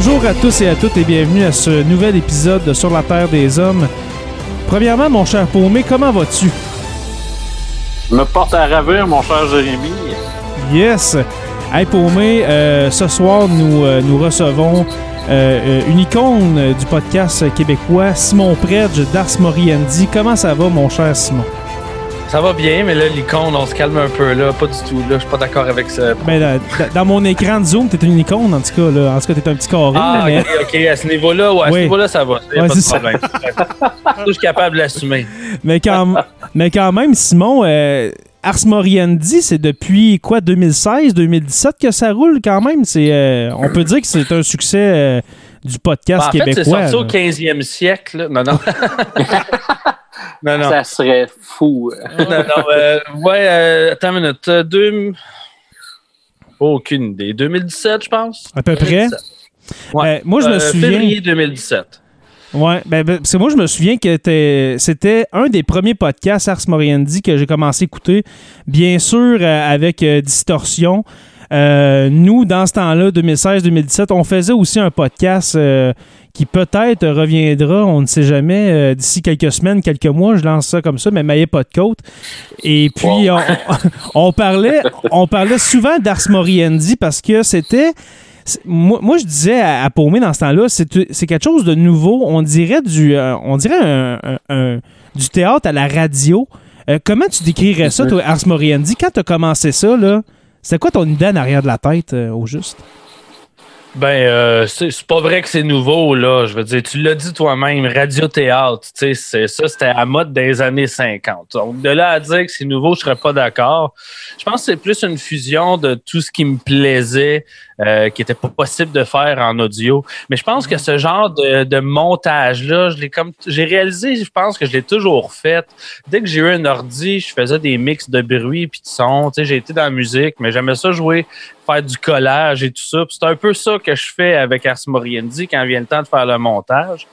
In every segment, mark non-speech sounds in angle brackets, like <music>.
Bonjour à tous et à toutes et bienvenue à ce nouvel épisode de Sur la Terre des Hommes. Premièrement, mon cher Paumé, comment vas-tu? Je me porte à ravir, mon cher Jérémy. Yes! Hey Paumé, euh, ce soir, nous, euh, nous recevons euh, euh, une icône du podcast québécois, Simon Predge d'Ars Moriendi. Comment ça va, mon cher Simon? Ça va bien, mais là, l'icône, on se calme un peu, là. Pas du tout, là. Je suis pas d'accord avec ça. Ben, là, dans mon écran de Zoom, t'es une icône, en tout cas. Là. En tout cas, t'es un petit carré. Ah, mais- ok, ok, à ce niveau-là, ouais, à Oui. ce niveau-là, ça va. Ouais, pas de problème. Je suis capable de l'assumer. Mais quand, mais quand même, Simon, euh, Ars Moriendi, c'est depuis quoi, 2016, 2017 que ça roule quand même? C'est, euh, on peut dire que c'est un succès euh, du podcast Ben, en fait, c'est québécois. sorti au là. 15e siècle, là. Non, non. <laughs> non, non. Ça serait fou. non, non, euh, ouais, euh, attends une minute. euh, deux... Aucune idée. 2017, je pense? À peu près. 2017. Ouais. Euh, moi, je me souviens. Février 2017. Ouais, ben, ben, parce que moi, je me souviens que c'était un des premiers podcasts Ars Moriendi que j'ai commencé à écouter. Bien sûr, euh, avec euh, Distorsion. Euh, nous, dans ce temps-là, 2016-2017, on faisait aussi un podcast euh, qui peut-être reviendra, on ne sait jamais, euh, d'ici quelques semaines, quelques mois, je lance ça comme ça, mais maillé pas de côte. Et puis, on, <laughs> on parlait, on parlait souvent d'Ars Moriendi parce que c'était... Moi, moi, je disais à, à Paumé dans ce temps-là, c'est quelque chose de nouveau. On dirait du, on dirait un, un- un- du théâtre à la radio. Euh, comment tu décrirais ça, toi, Ars Moriendi? Quand tu as commencé ça, là, c'était quoi ton idée en arrière de la tête, euh, au juste? Ben, euh, c'est c'est pas vrai que c'est nouveau, là. Je veux dire, tu l'as dit toi-même, radio-théâtre, tu sais, c'est- ça, c'était à mode des années 50. Donc, de là à dire que c'est nouveau, je serais pas d'accord. Je pense que c'est plus une fusion de tout ce qui me plaisait, euh, qui était pas possible de faire en audio. Mais je pense que ce genre de, de montage-là, je l'ai comme, j'ai réalisé, je pense que je l'ai toujours fait. Dès que j'ai eu un ordi, je faisais des mix de bruit puis de son. Tu sais, j'ai été dans la musique, mais j'aimais ça jouer faire du collage et tout ça. C'est un peu ça que je fais avec Ars Moriendi quand vient le temps de faire le montage.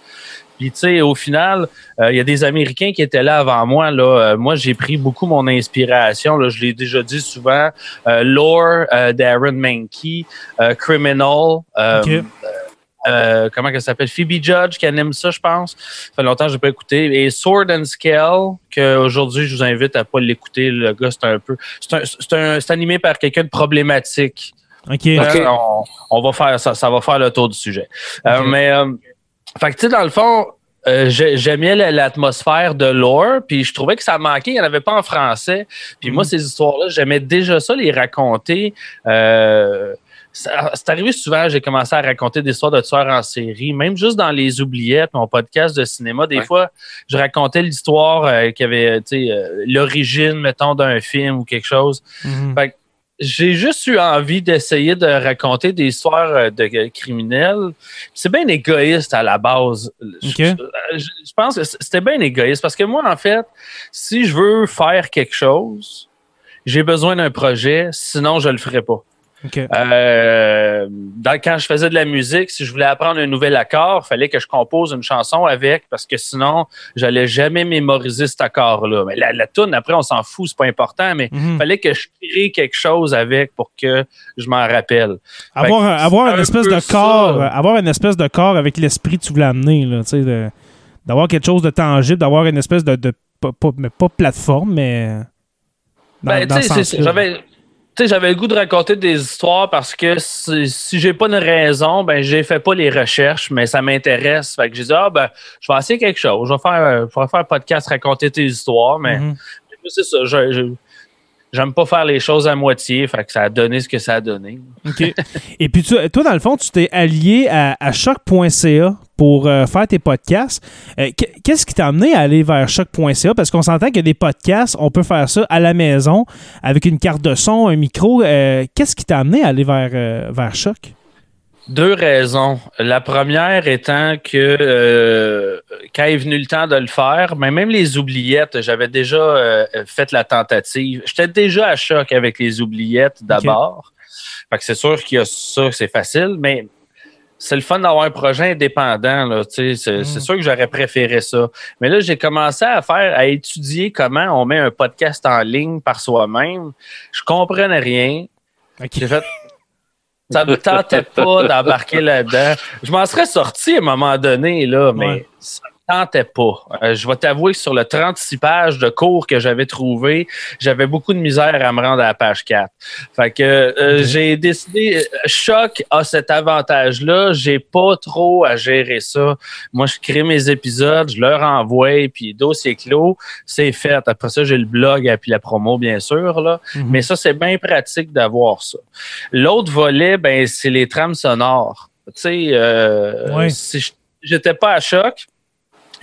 Puis, tu sais, au final, euh, il y a des Américains qui étaient là avant moi. Là. Euh, moi, j'ai pris beaucoup mon inspiration. Là. Je l'ai déjà dit souvent. Euh, Lore euh, d'Aaron Mankey, euh, Criminal. euh, Ok. euh, comment elle s'appelle? Phoebe Judge qui anime ça, je pense. Ça fait longtemps que je n'ai pas écouté. Et Sword and Scale, qu'aujourd'hui, je vous invite à pas l'écouter. Le gars, c'est un peu... C'est animé par quelqu'un de problématique. OK. Euh, on, on va faire ça, ça va faire le tour du sujet. Euh, mais, euh, fait que, tu sais, dans le fond, euh, j'ai- j'aimais la- l'atmosphère de lore, puis je trouvais que ça manquait, il n'y en avait pas en français. Puis moi, ces histoires-là, j'aimais déjà ça les raconter. Euh, ça- c'est arrivé souvent, j'ai commencé à raconter des histoires de tueurs en série, même juste dans les oubliettes, mon podcast de cinéma. Des Ouais. fois, je racontais l'histoire euh, qui avait, tu sais, euh, l'origine, mettons, d'un film ou quelque chose Mhm. J'ai juste eu envie d'essayer de raconter des histoires euh, de criminels. C'est bien égoïste à la base. Je, je pense que c'était bien égoïste parce que moi, en fait, si je veux faire quelque chose, j'ai besoin d'un projet, sinon je le ferai pas. Euh, dans- quand je faisais de la musique, si je voulais apprendre un nouvel accord, il fallait que je compose une chanson avec, parce que sinon, j'allais jamais mémoriser cet accord-là. Mais la, la tune, après, on s'en fout, c'est pas important, mais il Mhm. fallait que je crée quelque chose avec pour que je m'en rappelle. Avoir, c'est une un espèce de corps, ça. avoir une espèce de corps avec l'esprit que tu voulais amener, là, d'avoir quelque chose de tangible, d'avoir une espèce de, de pas, pas- mais pas plateforme, mais dans, Ben, dans ce j'avais. Tu sais, j'avais le goût de raconter des histoires parce que si, si j'ai pas une raison, ben j'ai fait pas les recherches, mais ça m'intéresse. Fait que j'ai dit ah ben je vais essayer quelque chose. Je vais faire, je vais faire un podcast raconter tes histoires, mais Mhm. c'est ça. je- je- J'aime pas faire les choses à moitié, fait que ça a donné ce que ça a donné. OK. Et puis, toi, dans le fond, tu t'es allié à, choc.ca pour euh, faire tes podcasts. Euh, qu- Qu'est-ce qui t'a amené à aller vers choc.ca? Parce qu'on s'entend que des podcasts, on peut faire ça à la maison avec une carte de son, un micro. Euh, Qu'est-ce qui t'a amené à aller vers, vers Choc? Deux raisons. La première étant que euh, quand est venu le temps de le faire, mais même les oubliettes, j'avais déjà euh, fait la tentative. J'étais déjà à choc avec les oubliettes d'abord. Fait que c'est sûr qu'il y a ça, c'est facile, mais c'est le fun d'avoir un projet indépendant. Là, sais, c'est, Mm. c'est sûr que j'aurais préféré ça. Mais là, j'ai commencé à faire, à étudier comment on met un podcast en ligne par soi-même. Je comprenais rien. J'ai fait. Ça me tentait pas d'embarquer là-dedans. Je m'en serais sorti à un moment donné, là, mais Ouais. ça me tentait pas. Euh, je vais t'avouer que sur le 36 pages de cours que j'avais trouvé, j'avais beaucoup de misère à me rendre à la page 4. Fait que euh, j'ai décidé, euh, Choc a cet avantage-là, j'ai pas trop à gérer ça. Moi, je crée mes épisodes, je leur envoie, puis dossier clos, c'est fait. Après ça, j'ai le blog et puis la promo, bien sûr, là. Mhm. Mais ça, c'est bien pratique d'avoir ça. L'autre volet, ben, c'est les trames sonores. Tu sais, euh, si je- j'étais pas à choc,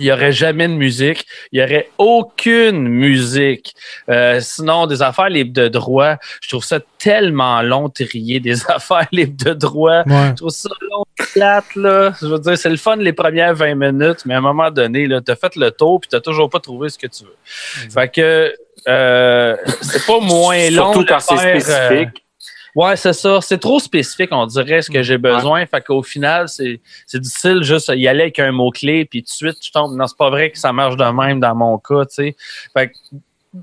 il n'y aurait jamais de musique. Il n'y aurait aucune musique. Euh, sinon, des affaires libres de droit, je trouve ça tellement long, trier des <laughs> affaires libres de droit. Ouais. Je trouve ça long, plate, là. Je veux dire, c'est le fun les premières 20 minutes, mais à un moment donné, là, t'as fait le tour puis t'as toujours pas trouvé ce que tu veux. Fait que, euh, c'est pas moins long. Surtout quand c'est euh, spécifique. Ouais, c'est ça. C'est trop spécifique, on dirait, ce que j'ai besoin. Fait qu'au final, c'est c'est difficile juste y aller avec un mot-clé, puis tout de suite, tu tombes. Non, c'est pas vrai que ça marche de même dans mon cas, tu sais. Fait que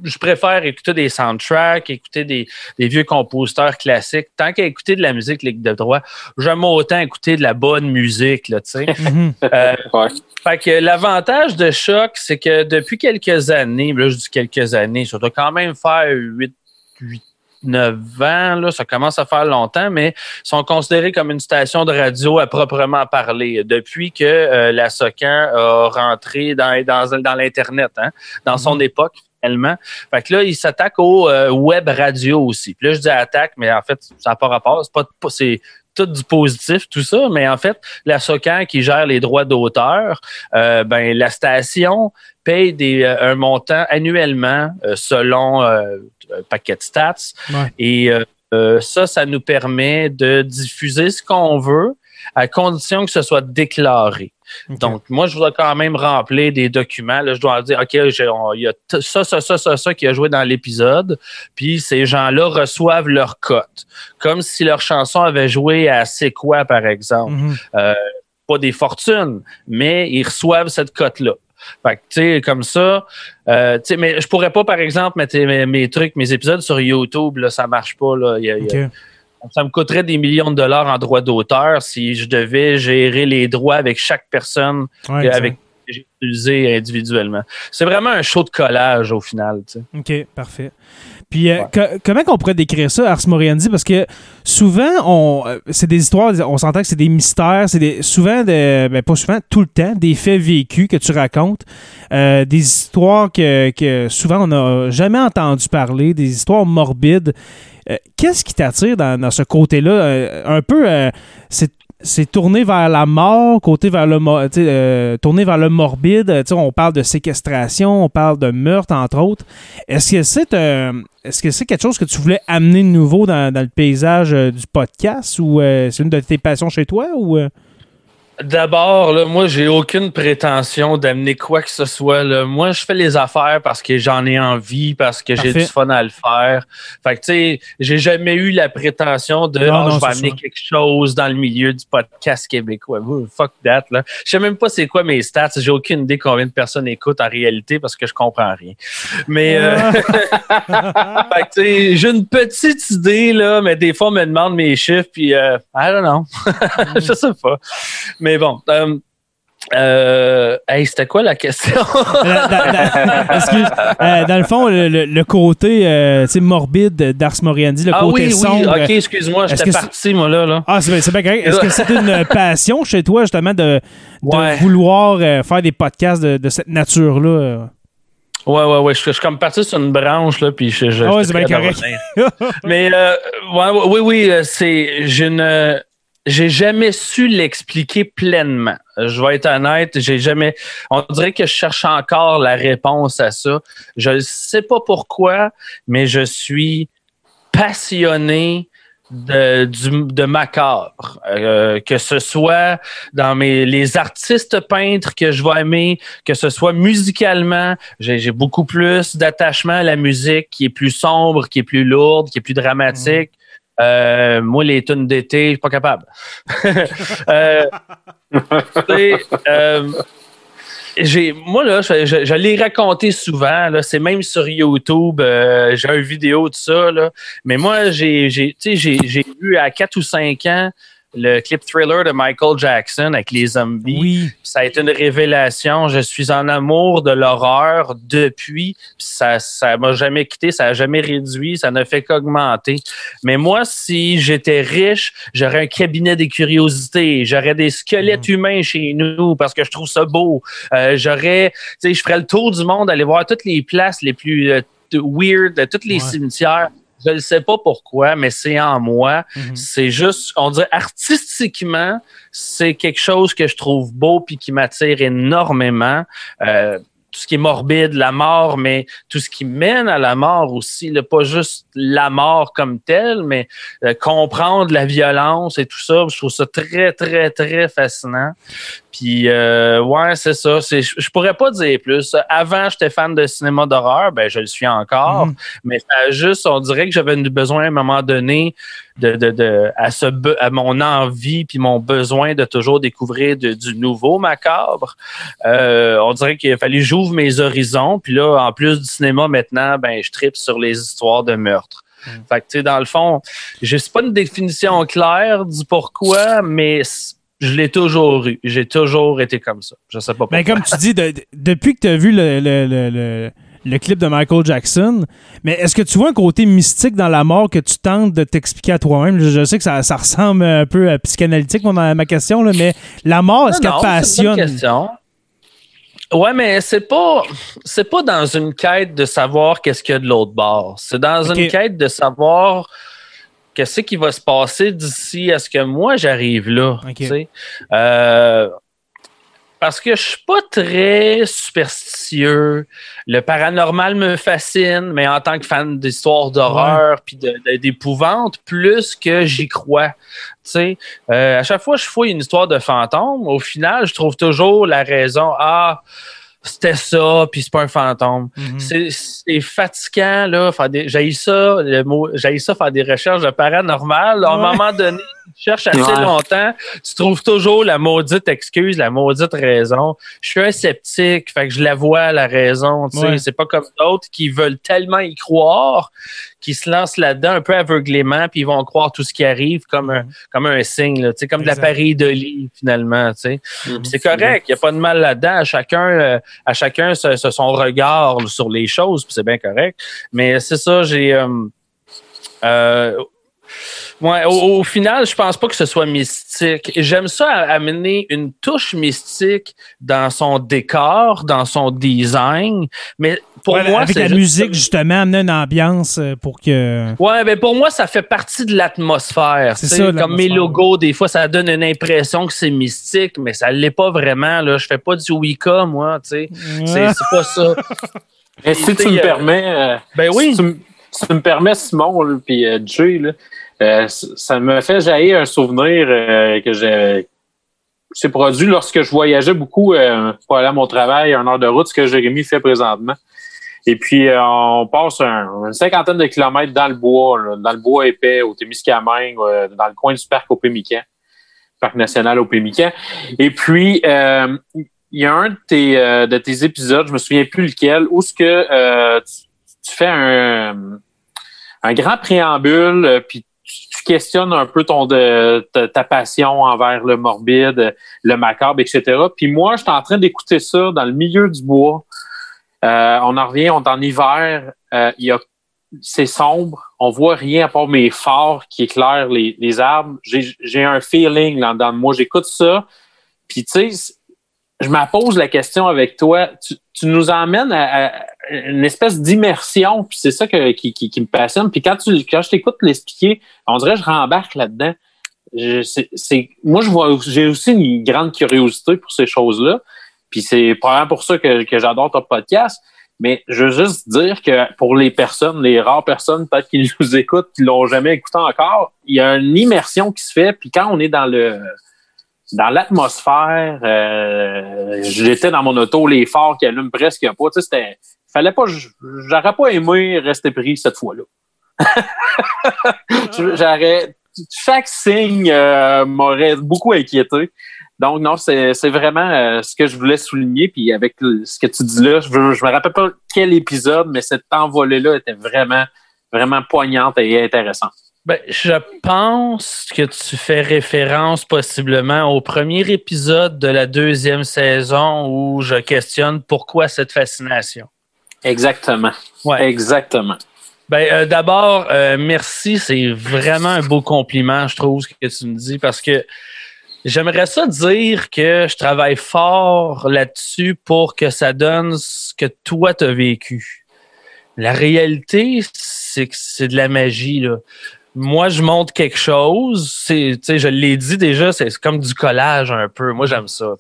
je préfère écouter des soundtracks, écouter des, des vieux compositeurs classiques. Tant qu'à écouter de la musique libre de droit, j'aime autant écouter de la bonne musique, là, tu sais. <laughs> Euh, Ouais. fait que l'avantage de Choc, c'est que depuis quelques années, là, je dis quelques années, ça doit quand même faire 8, 8 9 ans, là, ça commence à faire longtemps, mais sont considérés comme une station de radio à proprement parler depuis que euh, la Socan a rentré dans, dans, dans l'Internet, hein, dans son époque, finalement. Fait que là, ils s'attaquent au euh, web radio aussi. Puis là, je dis attaque, mais en fait, ça n'a pas rapport. C'est pas- c'est tout du positif, tout ça, mais en fait, la SOCAN qui gère les droits d'auteur, euh, ben la station paye des, euh, un montant annuellement euh, selon euh, un paquet de stats. Ouais. Et euh, ça, ça nous permet de diffuser ce qu'on veut à condition que ce soit déclaré. Donc, moi, je dois quand même remplir des documents. Là, je dois dire, OK, il y a ça, ça, ça, ça, ça qui a joué dans l'épisode. Puis ces gens-là reçoivent leur cote. Comme si leur chanson avait joué à C'est quoi, par exemple. Mhm. Pas des fortunes, mais ils reçoivent cette cote-là. Fait que, tu sais, comme ça, euh, tu sais, mais je pourrais pas, par exemple, mettre mes, mes trucs, mes épisodes sur YouTube, là, ça marche pas, là. Il y a- il y a- OK. Ça me coûterait des millions de dollars en droits d'auteur si je devais gérer les droits avec chaque personne Ouais, que- avec que j'ai utilisé individuellement. C'est vraiment un show de collage au final. tu sais. OK, parfait. Puis, euh, co- comment qu'on pourrait décrire ça, Ars Moriendi? Parce que souvent, on, euh, c'est des histoires, on s'entend que c'est des mystères, c'est des, souvent, de, ben pas souvent, tout le temps, des faits vécus que tu racontes, euh, des histoires que, que souvent on n'a jamais entendu parler, des histoires morbides. Euh, Qu'est-ce qui t'attire dans, ce côté-là? Euh, un peu, euh, c'est c'est tourné vers la mort, côté vers le euh, tourné vers le morbide. Tu sais, on parle de séquestration, on parle de meurtre, entre autres. Est-ce que c'est est-ce que c'est quelque chose que tu voulais amener de nouveau dans, le paysage du podcast ou c'est une de tes passions chez toi ou? D'abord, là, moi, j'ai aucune prétention d'amener quoi que ce soit. Là. Moi, je fais les affaires parce que j'en ai envie, parce que j'ai du fun à le faire. Fait que, tu sais, j'ai jamais eu la prétention de Non, Ah, non, je vais amener ça. quelque chose dans le milieu du podcast québécois. Fuck that, là. Je sais même pas c'est quoi mes stats. J'ai aucune idée combien de personnes écoutent en réalité parce que je comprends rien. Mais, euh, <laughs> fait que, tu sais, j'ai une petite idée, là, mais des fois, on me demande mes chiffres, puis euh, I don't know. <laughs> je sais pas. Mais bon. Euh, euh, hey, c'était quoi la question? <laughs> dans, dans- excuse, euh, dans le fond, le, côté euh, morbide d'Ars Moriendi, le ah côté oui, sombre. oui, ok, excuse-moi, j'étais parti, moi, là. là. Ah, c'est bien, correct. Est-ce que c'est une <laughs> passion chez toi, justement, de, de Ouais. vouloir faire des podcasts de, de cette nature-là? Ouais, ouais, ouais. Je, je suis comme parti sur une branche, là, puis je. je Ah c'est bien correct. Mais, euh, ouais, oui, oui, c'est. Je ne. J'ai jamais su l'expliquer pleinement. Je vais être honnête, j'ai jamais. On dirait que je cherche encore la réponse à ça. Je ne sais pas pourquoi, mais je suis passionné de, du, de macabre. Euh, que ce soit dans mes les artistes peintres que je vais aimer, que ce soit musicalement, j'ai beaucoup plus d'attachement à la musique qui est plus sombre, qui est plus lourde, qui est plus dramatique. Euh, moi, les tunes d'été, je suis pas capable. <laughs> Euh, euh, j'ai, moi, là, je, l'ai raconté souvent. Là, c'est même sur YouTube. euh, j'ai une vidéo de ça. Là. Mais moi, j'ai, j'ai, j'ai, j'ai vu à 4 ou 5 ans le clip thriller de Michael Jackson avec les zombies. Oui. Ça a été une révélation. Je suis en amour de l'horreur depuis. Puis Ça ça m'a jamais quitté, ça a jamais réduit, ça ne fait qu'augmenter. Mais moi, si j'étais riche, j'aurais un cabinet des curiosités, j'aurais des squelettes humains chez nous parce que je trouve ça beau. Euh, j'aurais, tu sais, je ferais le tour du monde, aller voir toutes les places les plus euh, weird, de tous les Ouais. cimetières. Je ne sais pas pourquoi, mais c'est en moi. Mhm. C'est juste, on dirait artistiquement, c'est quelque chose que je trouve beau puis qui m'attire énormément. Euh, tout ce qui est morbide, la mort, mais tout ce qui mène à la mort aussi, là, pas juste la mort comme telle, mais euh, comprendre la violence et tout ça, je trouve ça très, très, très fascinant. Puis, euh, ouais, c'est ça. C'est, je, pourrais pas dire plus. Avant, j'étais fan de cinéma d'horreur, ben je le suis encore, Mhm. mais juste, on dirait que j'avais besoin à un moment donné de, de, de à, ce, à mon envie puis mon besoin de toujours découvrir de- du nouveau macabre. Euh, on dirait qu'il a fallu que j'ouvre mes horizons. Puis là, en plus du cinéma maintenant, ben je tripe sur les histoires de meurtre. Fait que, tu sais, dans le fond, je sais pas une définition claire du pourquoi, mais je l'ai toujours eu. J'ai toujours été comme ça. Je sais pas pourquoi. Ben, comme tu dis, de- de- depuis que tu as vu le, le- le- le- clip de Michael Jackson, mais est-ce que tu vois un côté mystique dans la mort que tu tentes de t'expliquer à toi-même? Je, je sais que ça, ça ressemble un peu à psychanalytique, ma, ma question, là, mais la mort, est-ce qu'elle c'est une bonne passionne? question. Ouais, mais c'est pas c'est pas dans une quête de savoir qu'est-ce qu'il y a de l'autre bord. C'est dans une quête de savoir qu'est-ce qui va se passer d'ici à ce que moi j'arrive là. Euh, parce que je suis pas très superstitieux. Le paranormal me fascine, mais en tant que fan d'histoires d'horreur puis d'épouvante, plus que j'y crois. Euh, à chaque fois que je fouille une histoire de fantôme, au final, je trouve toujours la raison. Ah, c'était ça, puis c'est pas un fantôme. Mhm. C'est- C'est fatigant, là. Faire des, j'haïs ça, le mot, j'haïs ça faire des recherches de paranormal. À un Ouais. moment donné, tu cherches assez Ouais. longtemps, tu trouves toujours la maudite excuse, la maudite raison. Je suis un sceptique, fait que je la vois, la raison. tu sais. Ouais. C'est pas comme d'autres qui veulent tellement y croire qui se lancent là-dedans un peu aveuglément, puis ils vont croire tout ce qui arrive comme un, comme un signe, là, comme de Exact. l'appareil de lit, finalement. Mhm. Puis C'est correct, il n'y a pas de mal là-dedans. À chacun, euh, à chacun ce- ce- son regard sur les choses, puis c'est bien correct. Mais c'est ça, j'ai. euh, euh, ouais, au, au final, je pense pas que ce soit mystique. J'aime ça amener une touche mystique dans son décor, dans son design. Mais pour Ouais, moi, avec c'est la musique, justement, amener une ambiance euh, pour que. Ouais, ben pour moi, ça fait partie de l'atmosphère. C'est ça, Comme mes logos, des fois, ça donne une impression que c'est mystique, mais ça l'est pas vraiment. Là. Je fais pas du Wicca, moi. tu sais. C'est c'est pas ça. <laughs> Mais si tu me euh, permets, euh, Ben oui. si, tu, me- si tu me permets, Simon, puis euh, Jay, là, euh, ça me fait jaillir un souvenir euh, que j'ai s'est produit lorsque je voyageais beaucoup euh, pour aller à mon travail, une heure de route, ce que Jérémy fait présentement. Et puis, euh, on passe un- une cinquantaine de kilomètres dans le bois, dans le bois épais, au Témiscamingue, euh, dans le coin du parc au Pémican, parc national au Pémican. Et puis, euh, il y a un de tes, de tes épisodes, je me souviens plus lequel, où ce que tu, fais un, grand préambule, puis tu, questionnes un peu ton ta, passion envers le morbide, le macabre, etc. Puis moi, j'étais en train d'écouter ça dans le milieu du bois. Euh, on en revient, on est en hiver. Euh, c'est sombre. On voit rien à part mes phares qui éclairent les, les arbres. J'ai, un feeling là, dans moi. J'écoute ça. Puis tu sais, je me pose la question avec toi. Tu, tu nous emmènes à, à une espèce d'immersion. Puis c'est ça qui, qui, qui me passionne. Puis quand tu, quand je t'écoute l'expliquer, on dirait que je rembarque là-dedans. C'est, moi, je vois, j'ai aussi une grande curiosité pour ces choses-là. Puis c'est probablement pour ça que, j'adore ton podcast. Mais je veux juste dire que pour les personnes, les rares personnes peut-être qui <laughs> nous écoutent, qui l'ont jamais écouté encore, il y a une immersion qui se fait. Puis quand on est dans le dans l'atmosphère, euh, j'étais dans mon auto, les phares qui allument presque pas. Tu sais. Fallait pas. J'aurais pas aimé rester pris cette fois-là. <laughs> J'aurais. Chaque signe euh, m'aurait beaucoup inquiété. Donc, non, c'est vraiment euh, ce que je voulais souligner. Puis avec le- ce que tu dis là, je, veux- je me rappelle pas quel épisode, mais cette envolée-là était vraiment, vraiment poignante et intéressante. Ben, je pense que tu fais référence possiblement au premier épisode de la deuxième saison où je questionne pourquoi cette fascination. Exactement. Ouais. Exactement. Ben, euh, d'abord, euh, merci. C'est vraiment un beau compliment, je trouve, ce que tu me dis, parce que j'aimerais ça dire que je travaille fort là-dessus pour que ça donne ce que toi t'as vécu. La réalité, c'est que c'est de la magie, là. Moi, je montre quelque chose. Je l'ai dit déjà, c'est comme du collage un peu. Moi, j'aime ça.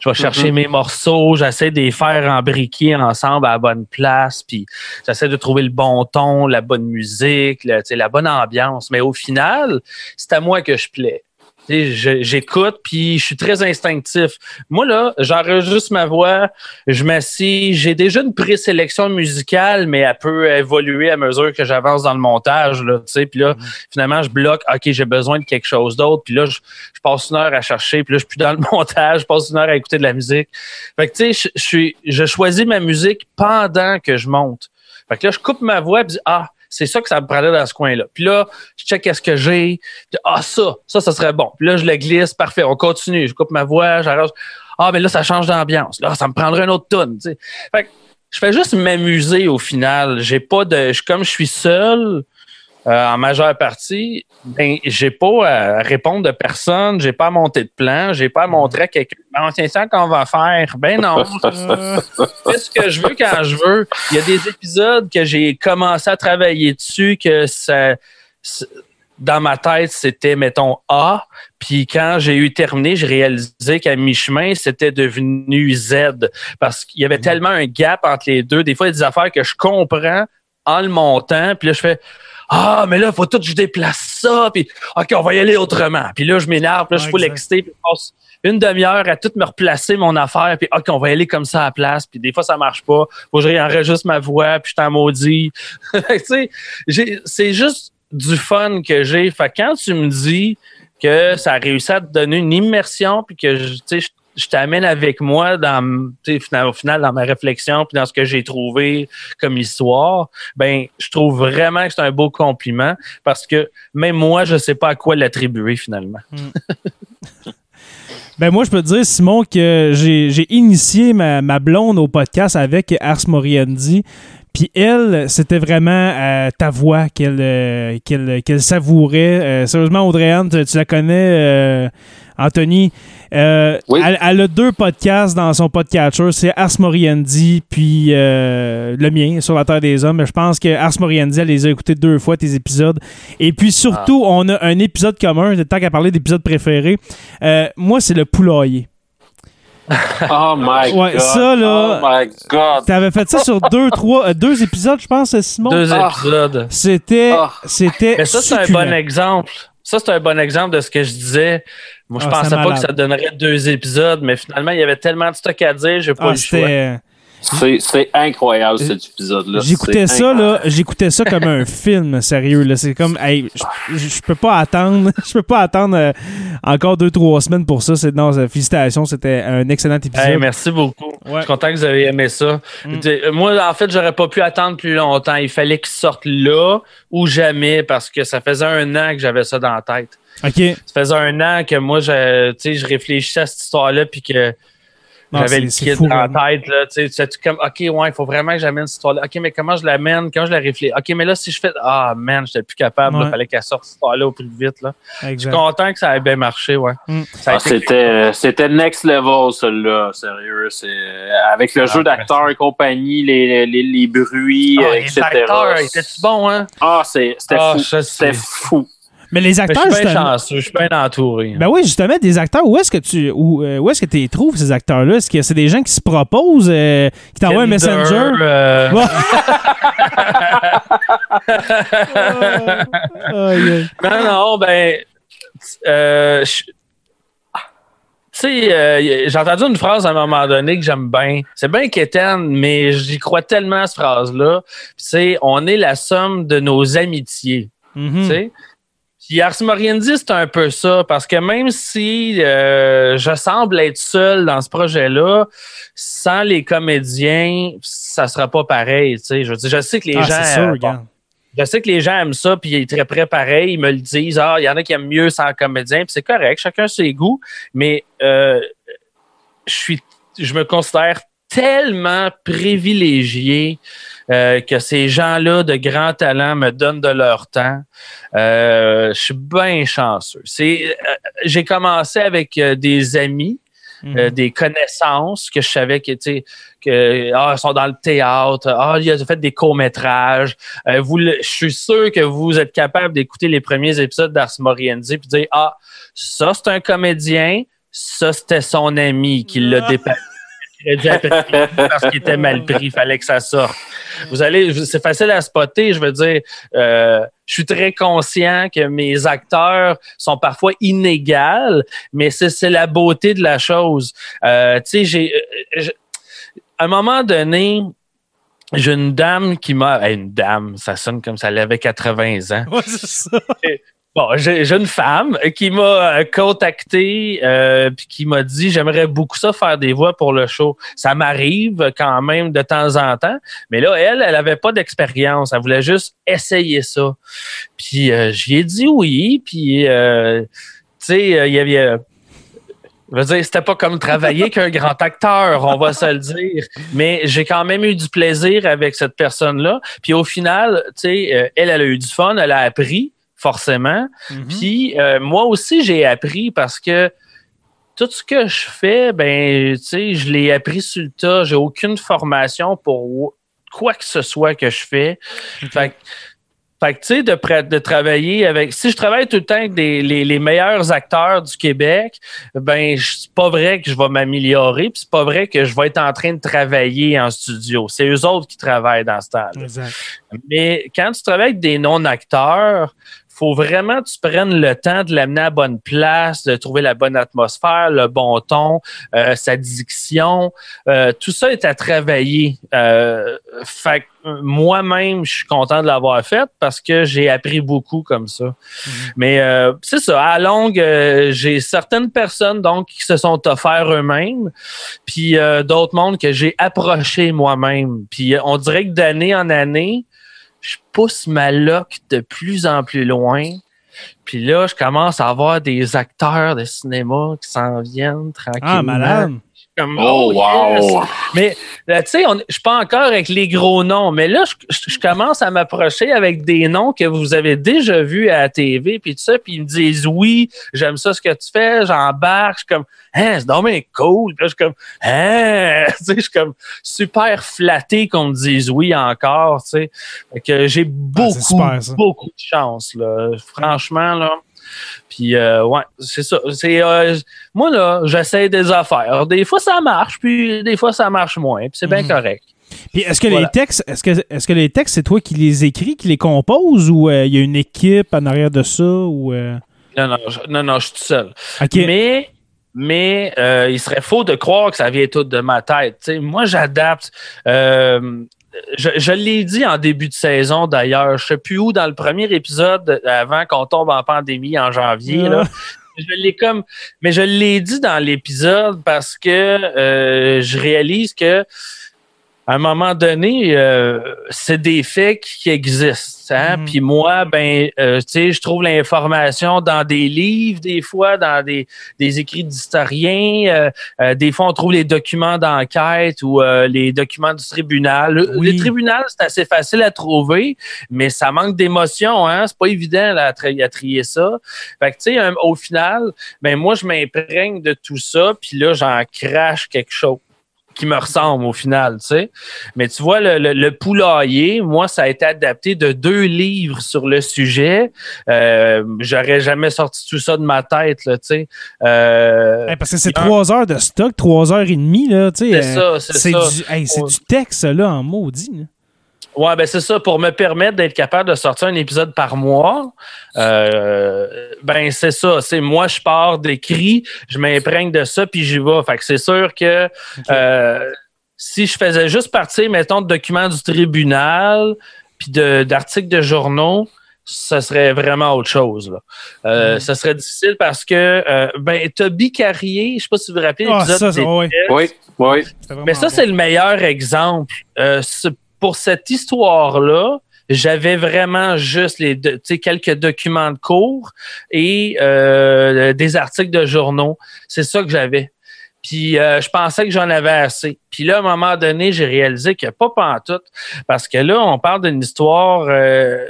Je vais chercher mes morceaux, j'essaie de les faire embriquer ensemble à la bonne place, puis j'essaie de trouver le bon ton, la bonne musique, le- la bonne ambiance. Mais au final, c'est à moi que je plais. J'écoute, puis je suis très instinctif. Moi, là, j'enregistre ma voix, je m'assis. J'ai déjà une présélection musicale, mais elle peut évoluer à mesure que j'avance dans le montage. Là, tu sais. puis là, finalement, je bloque, OK, j'ai besoin de quelque chose d'autre. Puis là, je, je passe une heure à chercher, puis là, je suis plus dans le <laughs> montage, je passe une heure à écouter de la musique. Fait que, tu sais, je, je, suis- je choisis ma musique pendant que je monte. Fait que là, je coupe ma voix, puis je dis, ah, c'est ça que ça me prendrait dans ce coin-là. Puis là, je check qu'est-ce que j'ai. Ah, ça, ça, ça serait bon. Puis là, je le glisse, parfait, on continue. Je coupe ma voix, j'arrête. Ah, mais là, ça change d'ambiance. Là, ça me prendrait une autre tonne. Fait que je fais juste m'amuser au final. J'ai pas de. Comme je suis seul, euh, en majeure partie, ben, j'ai pas à répondre de personne, j'ai pas à monter de plan, j'ai pas à montrer à quelqu'un. Bon, c'est ça qu'on va faire. Ben non. <laughs> fais ce que je veux quand je veux? Il y a des épisodes que j'ai commencé à travailler dessus que ça. c'est- Dans ma tête, c'était, mettons, A. Puis quand j'ai eu terminé, j'ai réalisé qu'à mi-chemin, c'était devenu Z. Parce qu'il y avait tellement un gap entre les deux. Des fois, il y a des affaires que je comprends en le montant. Puis là, je fais Ah, mais là, il faut tout que je déplace ça. Puis OK, on va y aller autrement. Puis là, je m'énerve. Puis là, je suis full excité. Puis je passe une demi-heure à tout me replacer mon affaire. Puis OK, on va y aller comme ça à la place. Puis des fois, ça marche pas. Faut que je réenregistre ma voix. Puis je t'en maudis. <laughs> Tu sais, c'est juste du fun que j'ai. Fait que quand tu me dis que ça a réussi à te donner une immersion, puis que je, tu sais, je, je t'amène avec moi dans, au final, dans ma réflexion, puis dans ce que j'ai trouvé comme histoire, ben, je trouve vraiment que c'est un beau compliment parce que même moi, je sais pas à quoi l'attribuer finalement. <laughs> Ben moi, je peux te dire, Simon, que j'ai j'ai initié ma, ma blonde au podcast avec Ars Moriendi. Puis elle, c'était vraiment euh, ta voix qu'elle euh, qu'elle qu'elle savourait. Euh, sérieusement, Audrey-Anne, tu, tu la connais, euh, Anthony. Euh, Oui. elle, elle a deux podcasts dans son podcatcher. C'est Ars Moriendi, puis euh, le mien, Sur la Terre des Hommes. Mais je pense que Ars Moriendi, elle les a écoutés deux fois, tes épisodes. Et puis surtout, on a un épisode commun, tant qu'à parler d'épisodes préférés. Euh, moi, c'est le poulailler. <laughs> Oh my Ouais, God. ça, là- Oh my God. T'avais fait ça sur deux, <laughs> trois, euh, deux épisodes, je pense, Simon? Deux Ah. épisodes. C'était, Ah. c'était. Mais ça, c'est un bon exemple. Ça, c'est un bon exemple de ce que je disais. Moi, je Ah, pensais pas malade. que ça donnerait deux épisodes, mais finalement, il y avait tellement de stock à dire, j'ai pas Ah, eu le choix. c'était. C'est incroyable, cet épisode-là. J'écoutais ça, là, j'écoutais ça comme un <laughs> film, sérieux. Là. C'est comme, hey, je, peux pas attendre, <laughs> je peux pas attendre euh, encore deux, trois semaines pour ça. C'est, non, euh, félicitations, c'était un excellent épisode. Hey, merci beaucoup. Je suis content que vous avez aimé ça. Mm. Moi, en fait, j'aurais pas pu attendre plus longtemps. Il fallait qu'il sorte là ou jamais parce que ça faisait un an que j'avais ça dans la tête. OK. Ça faisait un an que moi, je, tu sais, je réfléchissais à cette histoire-là puis que j'avais le fou, la man. tête. Là, tu sais, c'est comme, OK, ouais, il faut vraiment que j'amène cette histoire-là. OK, mais comment je l'amène? Comment je la réfléchis? OK, mais là, si je fais. Ah, man, j'étais plus capable. Il Ouais. fallait qu'elle sorte cette histoire-là au plus vite. Là. Je suis content que ça ait bien marché. Ouais. Mm. Ah, C'était c'était next level, celui-là, sérieux. C'est avec le Ah, jeu d'acteurs et compagnie, les, les, les bruits, Ah, euh, les etc. acteurs, étaient-tu bons, hein? Ah, c'est- c'était Ah, fou. C'était fou. Mais les Mais je acteurs, suis bien chanceux, je suis bien entouré. Ben oui, justement, des acteurs, où est-ce que tu où, euh, où est-ce que tu les trouves, ces acteurs-là? Est-ce que c'est des gens qui se proposent, euh, qui t'envoient un messenger? euh, Ouais. <laughs> <laughs> Non, non, ben. euh, tu sais, j'ai entendu une phrase à un moment donné que j'aime bien. C'est bien quétaine, mais j'y crois tellement à cette phrase-là. C'est on est la somme de nos amitiés. Mhm. Tu sais? Puis Ars Moriendi, c'est un peu ça, parce que même si euh, je semble être seul dans ce projet-là, sans les comédiens, ça sera pas pareil. tu sais. Je, sais que les Ah, gens. sûr, je sais que les gens aiment ça, puis ils sont très près pareil. Ils me le disent. Ah, il y en a qui aiment mieux sans comédien, puis c'est correct, chacun ses goûts. Mais euh, je suis, je me considère tellement privilégié euh, que ces gens-là de grand talent me donnent de leur temps. Euh, je suis bien chanceux. C'est, euh, j'ai commencé avec des amis Mhm. des connaissances que je savais que, tu que, ah, ils sont dans le théâtre, ah, il a fait des courts-métrages. Euh, vous, je suis sûr que vous êtes capable d'écouter les premiers épisodes d'Ars Moriendi puis dire, ah, ça, c'est un comédien, ça, c'était son ami qui l'a dépassé. Crédit à parce qu'il était mal pris, il fallait que ça sorte. Vous allez, c'est facile à spotter, je veux dire, euh, je suis très conscient que mes acteurs sont parfois inégales, mais c'est la beauté de la chose. Euh, tu sais, j'ai, euh, à un moment donné, j'ai une dame qui m'a, hey, une dame, ça sonne comme ça, elle avait 80 ans. Ouais, c'est ça. Bon, j'ai une femme qui m'a euh, contacté euh, qui m'a dit j'aimerais beaucoup ça faire des voix pour le show. Ça m'arrive quand même de temps en temps, mais là elle, elle avait pas d'expérience, elle voulait juste essayer ça. Puis euh, j'y ai dit oui, puis euh, tu sais euh, il y avait je veux dire, c'était pas comme travailler qu'un grand acteur, on va se le dire. Mais j'ai quand même eu du plaisir avec cette personne-là. Puis au final, tu sais, euh, elle, elle a eu du fun, elle a appris, forcément. Mhm. Puis euh, moi aussi, j'ai appris parce que tout ce que je fais, ben, tu sais, je l'ai appris sur le tas. J'ai aucune formation pour quoi que ce soit que je fais. Fait que, fait que, tu sais, de, travailler avec. Si je travaille tout le temps avec des, les, les meilleurs acteurs du Québec, ben, c'est pas vrai que je vais m'améliorer, puis c'est pas vrai que je vais être en train de travailler en studio. C'est eux autres qui travaillent dans ce temps-là. Exact. Mais quand tu travailles avec des non-acteurs, faut vraiment que tu prennes le temps de l'amener à la bonne place, de trouver la bonne atmosphère, le bon ton, euh, sa diction. Euh, tout ça est à travailler. Euh, fait que, euh, moi-même, je suis content de l'avoir fait parce que j'ai appris beaucoup comme ça. Mais euh, c'est ça, à la longue, euh, j'ai certaines personnes donc qui se sont offerts eux-mêmes, puis euh, d'autres mondes que j'ai approchés moi-même. Puis on dirait que d'année en année, je pousse ma loque de plus en plus loin. Puis là, je commence à avoir des acteurs de cinéma qui s'en viennent tranquillement. Ah, malade. Comme, Oh, yes! wow! Mais là, tu sais, je suis pas encore avec les gros noms, mais là, je, commence à m'approcher avec des noms que vous avez déjà vus à la TV, puis tout ça, puis ils me disent oui, j'aime ça ce que tu fais, j'embarque, je suis comme, hein, c'est dommage cool. Puis là, je suis comme, hein, <laughs> tu sais, je suis comme super flatté qu'on me dise oui encore, tu sais. Fait que j'ai beaucoup, super, ça. beaucoup de chance, là. Franchement, là. Puis, euh, ouais, c'est ça. C'est, euh, moi, là, j'essaie des affaires. Des fois, ça marche, puis des fois, ça marche moins. Puis c'est bien Mhm. correct. Puis est-ce que Voilà. les textes, est-ce que, est-ce que les textes, c'est toi qui les écris, qui les composes ou euh, il y a une équipe en arrière de ça ou Non, non, je, non, non, je suis tout seul. Mais, mais euh, il serait faux de croire que ça vient tout de ma tête. Moi, j'adapte. euh, je, je l'ai dit en début de saison d'ailleurs. Je sais plus où dans le premier épisode avant qu'on tombe en pandémie en janvier. Là, je l'ai comme, mais je l'ai dit dans l'épisode parce que euh, je réalise que à un moment donné, euh, c'est des faits qui existent. Hein? Mhm. Puis moi, ben, euh, tu sais, je trouve l'information dans des livres, des fois, dans des, des écrits d'historiens. Euh, euh, des fois, on trouve les documents d'enquête ou euh, les documents du tribunal. Le- Oui. Le tribunal, c'est assez facile à trouver, mais ça manque d'émotion. Hein? C'est pas évident là, à, tri- à trier ça. Fait que, tu sais, au final, ben moi, je m'imprègne de tout ça, puis là, j'en crache quelque chose qui me ressemble au final, tu sais. Mais tu vois, le, le, le poulailler, moi, ça a été adapté de deux livres sur le sujet. Euh, J'aurais jamais sorti tout ça de ma tête, là, tu sais. Euh, Hey, parce que c'est trois heures de stock, trois heures et demie, là, tu sais. C'est euh, ça, c'est ça. hey, c'est du texte, là, en maudit. là. Ouais, ben c'est ça. Pour me permettre d'être capable de sortir un épisode par mois, euh, ben c'est ça. C'est moi, je pars d'écrit, je m'imprègne de ça, puis j'y vais. Fait que c'est sûr que euh, si je faisais juste partir, mettons, de documents du tribunal, puis de- d'articles de, journaux, ça serait vraiment autre chose. Là. Euh. Ça serait difficile parce que euh, ben Toby Carrier, je sais pas si vous vous rappelez Ah, l'épisode tests. Oui, oui. Vraiment Mais ça, c'est le meilleur exemple. Euh, ce- pour cette histoire-là, j'avais vraiment juste les do- tu sais, quelques documents de cours et euh, des articles de journaux. C'est ça que j'avais. Puis euh, je pensais que j'en avais assez. Puis là, à un moment donné, j'ai réalisé que pas pantoute. Parce que là, on parle d'une histoire euh,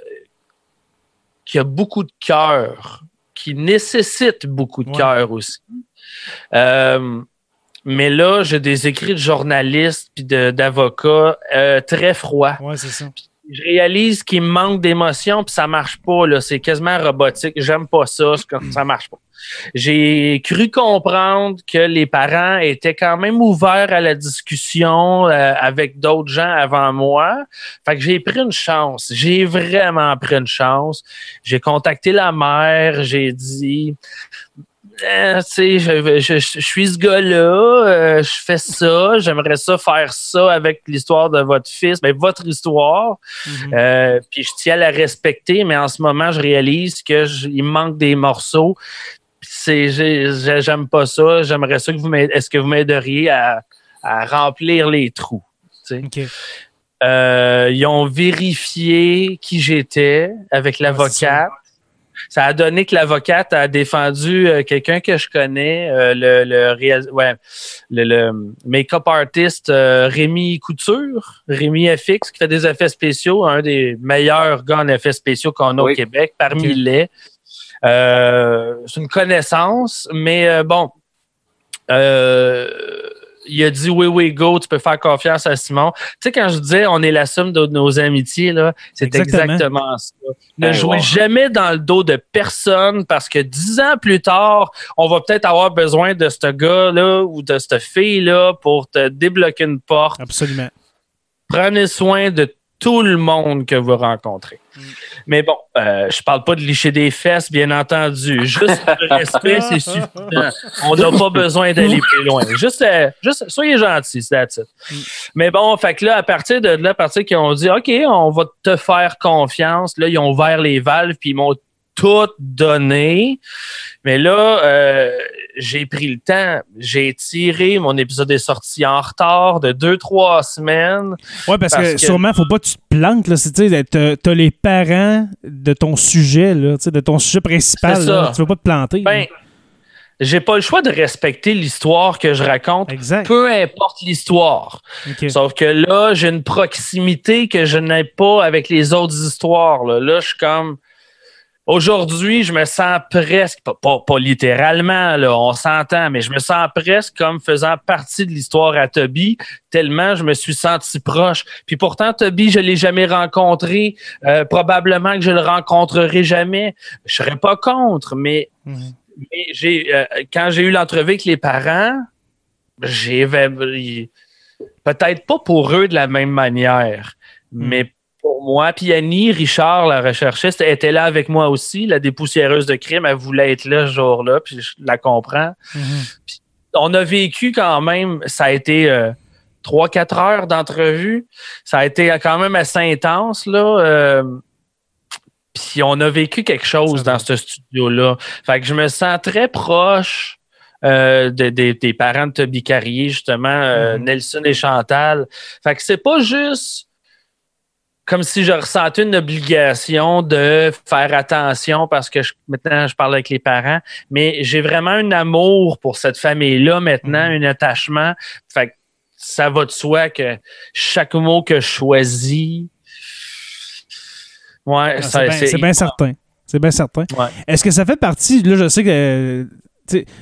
qui a beaucoup de cœur, qui nécessite beaucoup de Ouais. cœur aussi. Mais là, j'ai des écrits de journalistes puis de- d'avocats euh, très froids. Ouais, c'est ça. Je réalise qu'il me manque d'émotion puis ça marche pas. là. C'est quasiment robotique. J'aime pas ça. comme- Ça marche pas. J'ai cru comprendre que les parents étaient quand même ouverts à la discussion euh, avec d'autres gens avant moi. Fait que j'ai pris une chance. J'ai vraiment pris une chance. J'ai contacté la mère. J'ai dit, euh, je, je- je suis ce gars-là, euh, je fais ça, j'aimerais ça faire ça avec l'histoire de votre fils, ben, votre histoire. Mhm. Euh, puis je tiens à la respecter, mais en ce moment, je réalise que je- il me manque des morceaux. C'est, j'ai- j'ai- j'aime pas ça. J'aimerais ça que vous m'aidez. Est-ce que vous m'aideriez à, à remplir les trous? ils ont vérifié qui j'étais avec l'avocate. Ça a donné que l'avocate a défendu euh, quelqu'un que je connais, euh, le, le, réal- ouais, le, le make-up artist euh, Rémi Couture, Rémi FX, qui fait des effets spéciaux, un des meilleurs gars en effets spéciaux qu'on a Oui. au Québec, parmi les. Euh, c'est une connaissance, mais bon, euh, il a dit oui, oui, go, tu peux faire confiance à Simon. Tu sais, quand je disais on est la somme de nos amitiés, là, c'est Exactement. exactement. ça. Ne Ben, jouez wow. jamais dans le dos de personne parce que dix ans plus tard, on va peut-être avoir besoin de ce gars-là ou de cette fille-là pour te débloquer une porte. Absolument. Prenez soin de tout le monde que vous rencontrez. Mm. Mais bon, euh, je parle pas de licher des fesses, bien entendu. Juste le respect, c'est <laughs> suffisant. On n'a pas besoin d'aller plus loin. Juste, euh, juste soyez gentils, c'est that's it. Mm. Mais bon, fait que là, à partir de là, à partir qu'ils ont dit OK, on va te faire confiance, là, ils ont ouvert les valves, puis ils m'ont tout donné. Mais là, euh, j'ai pris le temps. J'ai tiré. Mon épisode est sorti en retard de deux, trois semaines. Ouais, parce, Parce que, que- sûrement, faut pas que tu te plantes. Tu t'as, t'as les parents de ton sujet, là, de ton sujet principal. Là. Tu veux pas te planter. Ben, j'ai pas le choix de respecter l'histoire que je raconte, exact. peu importe l'histoire. Sauf que là, j'ai une proximité que je n'ai pas avec les autres histoires. Là, là je suis comme. Aujourd'hui, je me sens presque, pas, pas, pas littéralement, là, on s'entend, mais je me sens presque comme faisant partie de l'histoire à Toby, tellement je me suis senti proche. Puis pourtant, Toby, je l'ai jamais rencontré. Euh, probablement que je le rencontrerai jamais. Je serais pas contre, mais Mhm. mais j'ai euh, quand j'ai eu l'entrevue avec les parents, j'ai peut-être pas pour eux de la même manière, Hmm. mais pour moi. Puis Annie Richard, la recherchiste, était là avec moi aussi, la dépoussiéreuse de crime. Elle voulait être là ce jour-là, puis je la comprends. Puis on a vécu quand même, ça a été euh, trois, quatre heures d'entrevue. Ça a été quand même assez intense, là. euh, puis on a vécu quelque chose dans ce studio-là. Fait que je me sens très proche euh, de- de- des parents de Toby Carrier, justement, euh, Mhm. Nelson et Chantal. Fait que c'est pas juste comme si je ressentais une obligation de faire attention parce que je- maintenant je parle avec les parents, mais j'ai vraiment un amour pour cette famille-là maintenant, Mhm. un attachement. Fait que ça va de soi que chaque mot que je choisis, ouais, Ah, C'est bien- certain. C'est bien certain. Ouais. Est-ce que ça fait partie, là, je sais que.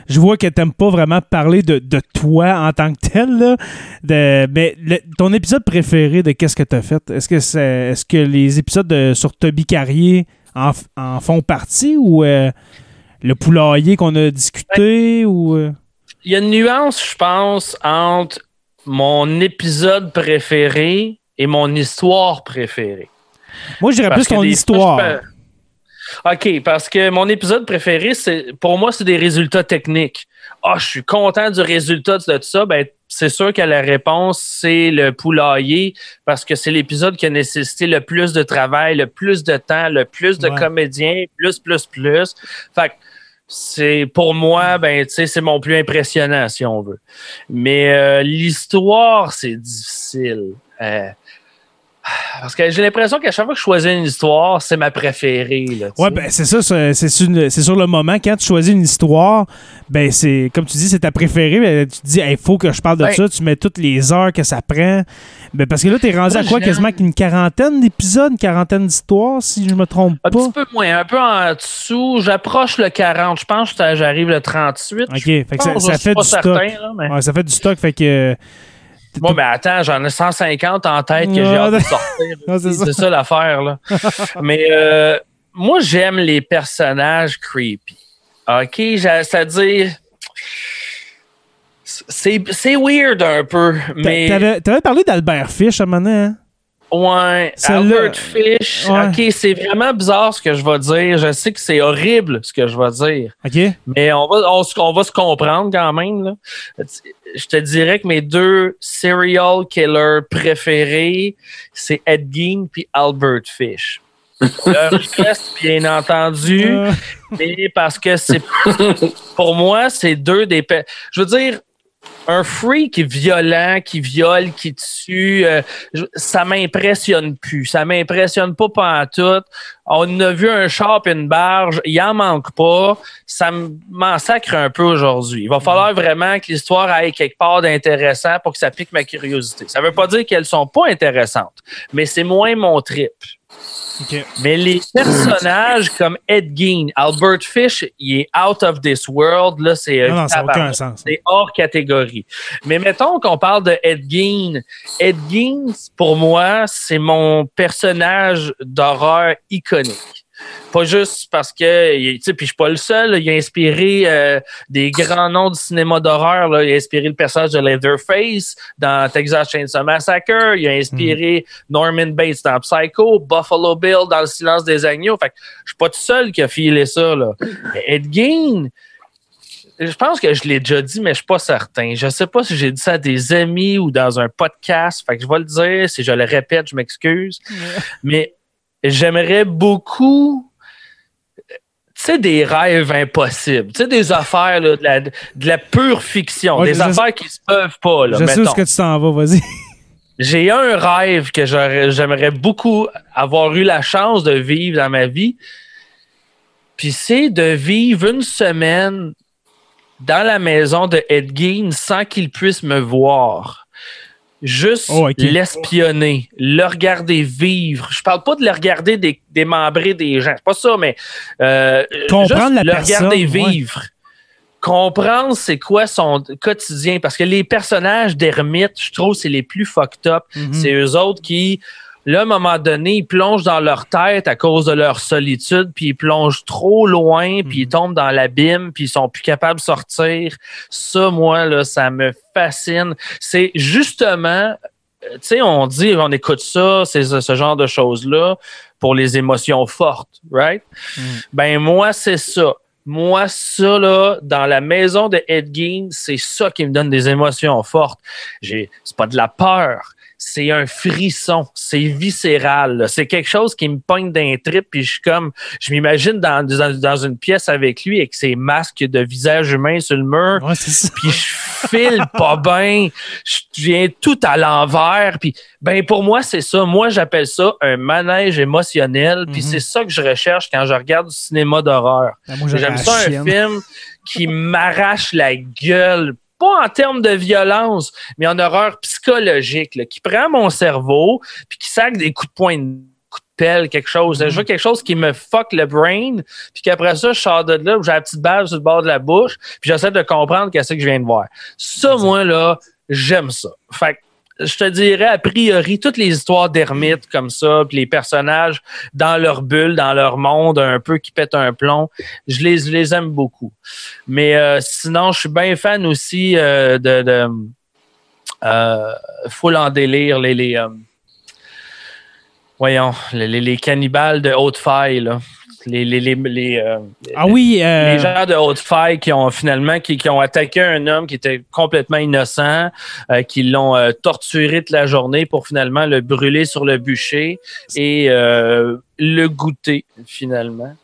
Je vois que t'aimes pas vraiment parler de, de toi en tant que tel, là, de- mais le- ton épisode préféré de Qu'est-ce que t'as fait? Est-ce que, est-ce que les épisodes de- sur Toby Carrier en, font partie ou euh, le poulailler qu'on a discuté ou. euh? Il y a une nuance, je pense, entre mon épisode préféré et mon histoire préférée. Moi, je dirais Parce plus ton fois, histoire. OK, parce que mon épisode préféré, c'est pour moi, c'est des résultats techniques. Ah, je suis content du résultat de tout ça. Ben, c'est sûr que la réponse, c'est le poulailler, parce que c'est l'épisode qui a nécessité le plus de travail, le plus de temps, le plus de Ouais. comédiens, plus, plus, plus. Fait que c'est pour moi, ben, tu sais, c'est mon plus impressionnant, si on veut. Mais euh, l'histoire, c'est difficile. Euh, parce que j'ai l'impression qu'à chaque fois que je choisis une histoire, c'est ma préférée. Là, tu Ouais, ben c'est ça, c'est sur, le- moment. Quand tu choisis une histoire, ben c'est comme tu dis, c'est ta préférée. Ben, tu te dis, il faut que je parle de Ouais. ça. Tu mets toutes les heures que ça prend. Ben, parce que là, t'es rendu Moi, à quoi Quasiment une quarantaine d'épisodes, une quarantaine d'histoires, si je me trompe Un pas? petit peu moins, un peu en dessous. J'approche le 40. Je pense que j'arrive le 38. Ok, fait que ça, fait du stock. certain, là, mais- Ouais, ça fait du stock, fait que. Moi, ben attends, j'en ai 150 en tête que j'ai hâte de <laughs> sortir. C'est ça. l'affaire, là. <laughs> Mais euh, moi, j'aime les personnages creepy. OK? C'est-à-dire. C'est c'est weird un peu, mais. T'avais t'avais parlé d'Albert Fish à un moment hein? Ouais, Albert Fish. Ouais. OK, c'est vraiment bizarre ce que je vais dire. Je sais que c'est horrible ce que je vais dire. OK? Mais on va, on, va se comprendre quand même. Là. Je te dirais que mes deux serial killers préférés, c'est Ed Gein puis Albert Fish. Leur <laughs> reste, bien entendu, Euh, mais parce que c'est pour moi, c'est deux des. Je veux dire, un freak violent qui viole, qui tue, euh, ça m'impressionne plus. Ça m'impressionne pas pantoute. On a vu un char et une barge, il en manque pas. Ça m'en sacre un peu aujourd'hui. Il va falloir vraiment que l'histoire aille quelque part d'intéressant pour que ça pique ma curiosité. Ça veut pas dire qu'elles sont pas intéressantes, mais c'est moins mon trip. Mais les personnages comme Ed Gein, Albert Fish, il est out of this world. Là, c'est euh, Non, non, ça n'a aucun tabarnak. sens. C'est hors catégorie. Mais mettons qu'on parle de Ed Gein. Ed Gein, pour moi, c'est mon personnage d'horreur iconique. Pas juste parce que, tu sais, puis je suis pas le seul. il a inspiré euh, des grands noms du cinéma d'horreur. là. Il a inspiré le personnage de Leatherface dans Texas Chainsaw Massacre. Il a inspiré Norman Bates dans Psycho, Buffalo Bill dans Le Silence des agneaux. Fait que je suis pas tout seul qui a filé ça. Là. Mais Ed Gein, je pense que je l'ai déjà dit, mais je suis pas certain. Je sais pas si j'ai dit ça à des amis ou dans un podcast. Fait que je vais le dire. Si je le répète, je m'excuse. Mais j'aimerais beaucoup. Tu sais, des rêves impossibles. Tu sais, des affaires, là, de, la, de la pure fiction. Ouais, des affaires qui se peuvent pas, là, Je sais où est-ce que tu t'en vas, vas-y. J'ai un rêve que j'aimerais beaucoup avoir eu la chance de vivre dans ma vie. Puis c'est de vivre une semaine dans la maison de Ed Gein sans qu'il puisse me voir. Juste Oh, l'espionner, le regarder vivre. Je parle pas de le regarder dé- démembrer des gens. C'est pas ça, mais euh, Comprendre juste la le personne, regarder ouais. vivre. Comprendre c'est quoi son quotidien. Parce que les personnages d'Hermite, je trouve, c'est les plus fucked up. Mhm. C'est eux autres qui, là, à un moment donné, ils plongent dans leur tête à cause de leur solitude, puis ils plongent trop loin, puis ils tombent dans l'abîme, puis ils sont plus capables de sortir. Ça, moi, là, ça me fascine. C'est justement tu sais, on dit, on écoute ça, c'est ce, ce genre de choses-là pour les émotions fortes, right? Ben, moi, c'est ça. Moi, ça, là, dans la maison de Ed Gein, c'est ça qui me donne des émotions fortes. J'ai, c'est pas de la peur, c'est un frisson, c'est viscéral. C'est quelque chose qui me pogne d'un trip, puis je suis comme, je m'imagine dans, dans, dans une pièce avec lui avec ses masques de visage humain sur le mur, Ouais, puis je file pas bien, je viens tout à l'envers, puis ben pour moi c'est ça, moi j'appelle ça un manège émotionnel, puis Mhm. c'est ça que je recherche quand je regarde du cinéma d'horreur. J'aurais J'aime ça un film qui m'arrache la gueule, pas en termes de violence, mais en horreur psychologique, là, qui prend mon cerveau puis qui sac des coups de poing, coups de pelle, quelque chose. Je veux quelque chose qui me fuck le brain, puis qu'après ça, je sors de là, j'ai la petite balle sur le bord de la bouche, puis j'essaie de comprendre qu'est-ce que je viens de voir. Ça, moi, là, j'aime ça. Fait que je te dirais, a priori, toutes les histoires d'ermites comme ça, puis les personnages dans leur bulle, dans leur monde, un peu qui pètent un plomb, je les, aime beaucoup. Mais euh, sinon, je suis bien fan aussi euh, de, de euh, full en délire, les, euh, voyons, les, les- les cannibales de haute faille. Les, les, les, les, euh, Ah oui, euh, les gens de haute faille qui ont finalement qui, qui ont attaqué un homme qui était complètement innocent, euh, qui l'ont euh, torturé toute la journée pour finalement le brûler sur le bûcher et euh, le goûter finalement.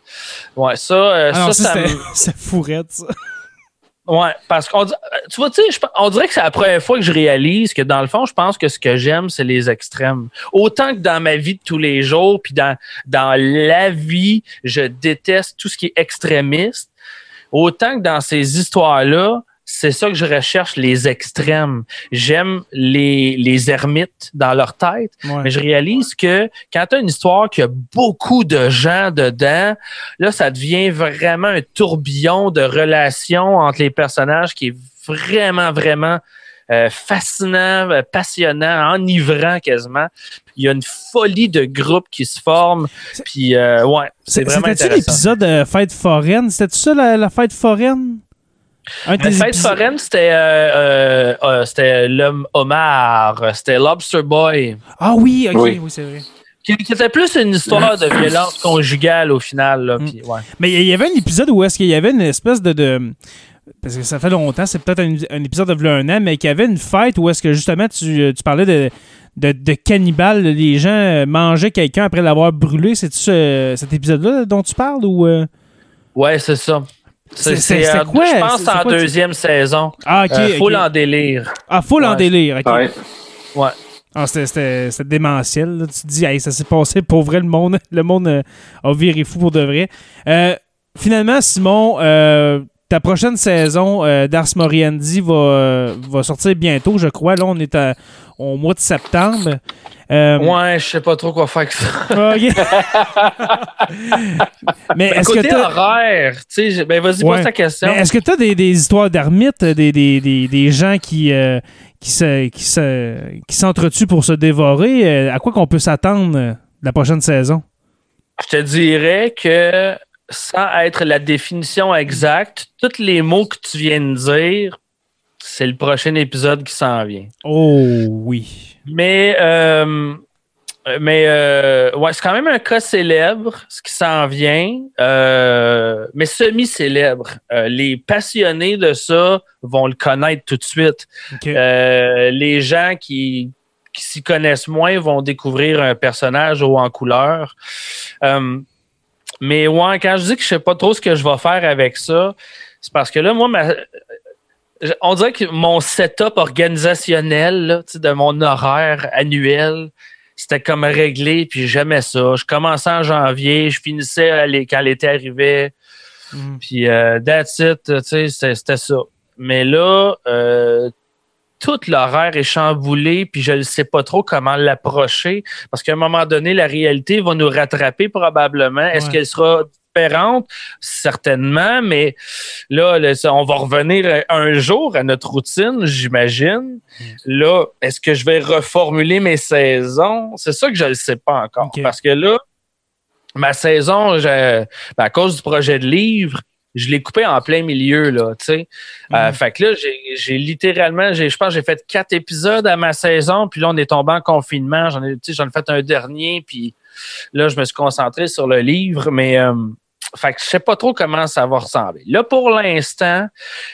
Ouais, ça, euh, ah non, ça, ça, ça <laughs> fourrette, ça. Ouais, parce qu'on dit- tu vois, tu sais, on dirait que c'est la première fois que je réalise que dans le fond, je pense que ce que j'aime, c'est les extrêmes. Autant que dans ma vie de tous les jours, puis dans, dans la vie, je déteste tout ce qui est extrémiste. Autant que dans ces histoires-là, c'est ça que je recherche, les extrêmes. J'aime les, les ermites dans leur tête, Ouais. mais je réalise que quand tu as une histoire qui a beaucoup de gens dedans, là, ça devient vraiment un tourbillon de relations entre les personnages qui est vraiment, vraiment euh, fascinant, euh, passionnant, enivrant quasiment. Il y a une folie de groupe qui se forme. Puis, euh, ouais, c'est vraiment C'était-tu intéressant. l'épisode de Fête foraine? C'était-tu ça, la, la fête foraine? Un des fête foraine, c'était euh, euh, euh, c'était l'homme homard, c'était Lobster Boy, Ah oui, ok, oui, Oui. c'est vrai. qui, qui était plus une histoire de violence conjugale au final. Là, puis, ouais. Mais il y avait un épisode où est-ce qu'il y avait une espèce de, de- Parce que ça fait longtemps, c'est peut-être un, un épisode de un an, mais qu'il y avait une fête où est-ce que justement tu, tu parlais de, de, de cannibales, les gens euh, mangeaient quelqu'un après l'avoir brûlé. C'est-tu ce- cet épisode-là dont tu parles ou. euh? Ouais, c'est ça. C'est- euh, quoi? Je pense en deuxième saison. Ah, ok. Euh, full en délire. Ah, full en Ouais. délire. ok. Ouais. Ouais. Ah, c'était- démentiel. là. Tu te dis, hey, ça s'est passé pour vrai, le monde, <laughs> le monde euh, a viré fou pour de vrai. Euh, finalement, Simon, euh, ta prochaine saison euh, d'Ars Moriendi va, euh, va sortir bientôt, je crois. Là, on est à- au mois de septembre. Euh, Ouais, je sais pas trop quoi faire avec ça. Mais est-ce que t'as- horaire, tu sais, ben vas-y, Ouais. pose ta question. est-ce que tu as des, des histoires d'ermites, des, des, des, des gens qui, euh, qui, se, qui, se, qui s'entretuent pour se dévorer? Euh, à quoi qu'on peut s'attendre euh, la prochaine saison? Je te dirais que sans être la définition exacte, tous les mots que tu viens de dire, c'est le prochain épisode qui s'en vient. Oh oui. Mais, euh, mais euh, ouais, c'est quand même un cas célèbre, ce qui s'en vient, euh, mais semi-célèbre. Euh, les passionnés de ça vont le connaître tout de suite. Euh, les gens qui, qui s'y connaissent moins vont découvrir un personnage haut en couleur. Mais ouais, quand je dis que je sais pas trop ce que je vais faire avec ça, c'est parce que là, moi, ma- on dirait que mon setup organisationnel là, de mon horaire annuel, c'était comme réglé, puis j'aimais ça. Je commençais en janvier, je finissais quand l'été arrivait, Mhm. puis euh, that's it, c'était ça. Mais là, euh, tout l'horaire est chamboulé, puis je ne sais pas trop comment l'approcher, parce qu'à un moment donné, la réalité va nous rattraper probablement. Est-ce Ouais. qu'elle sera différente? Certainement, mais là, on va revenir un jour à notre routine, j'imagine. Là, est-ce que je vais reformuler mes saisons? C'est ça que je ne sais pas encore. Parce que là, ma saison, je- ben, à cause du projet de livre, je l'ai coupé en plein milieu, là, tu sais. Euh, fait que là, j'ai littéralement, je pense j'ai fait quatre épisodes à ma saison, puis là, on est tombé en confinement. J'en ai, j'en ai fait un dernier, puis là, je me suis concentré sur le livre, mais euh, fait que je sais pas trop comment ça va ressembler. Là, pour l'instant,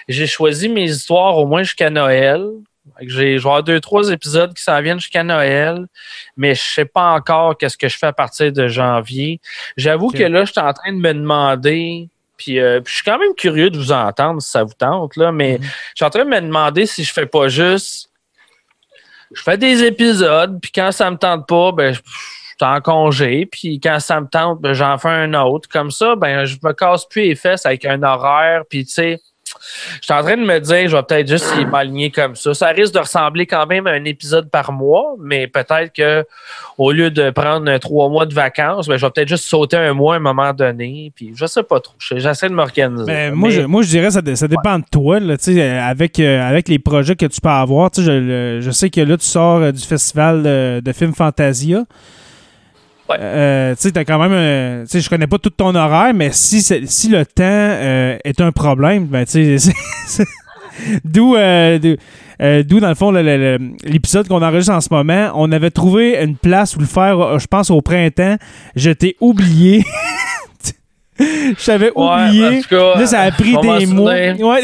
j'ai choisi mes histoires au moins jusqu'à Noël. J'ai, avoir deux, trois épisodes qui s'en viennent jusqu'à Noël, mais je sais pas encore qu'est-ce que je fais à partir de janvier. J'avoue que là, je suis en train de me demander euh, puis, je suis quand même curieux de vous entendre si ça vous tente, là, mais mhm. je suis en train de me demander si je fais pas juste. Je fais des épisodes, puis quand ça me tente pas, ben, je suis en congé, puis quand ça me tente, ben, j'en fais un autre. Comme ça, ben, je me casse plus les fesses avec un horaire, puis tu sais je suis en train de me dire, je vais peut-être juste m'aligner comme ça. Ça risque de ressembler quand même à un épisode par mois, mais peut-être que au lieu de prendre trois mois de vacances, ben, je vais peut-être juste sauter un mois à un moment donné. Puis je sais pas trop. J'essaie de m'organiser. Moi, je, moi, je dirais que ça, dépend de toi. avec, euh, avec les projets que tu peux avoir. Je, je, sais que là, tu sors euh, du festival de films Fantasia. Euh, tu sais, quand même. Euh, tu sais, je connais pas tout ton horaire, mais si, si le temps euh, est un problème, ben, tu sais, <laughs> d'où, d'où, dans le fond, l'épisode qu'on enregistre en ce moment, on avait trouvé une place où le faire, je pense, au printemps. Je t'ai oublié. <laughs> Je t'avais oublié. là, ça a pris des mois. Ouais.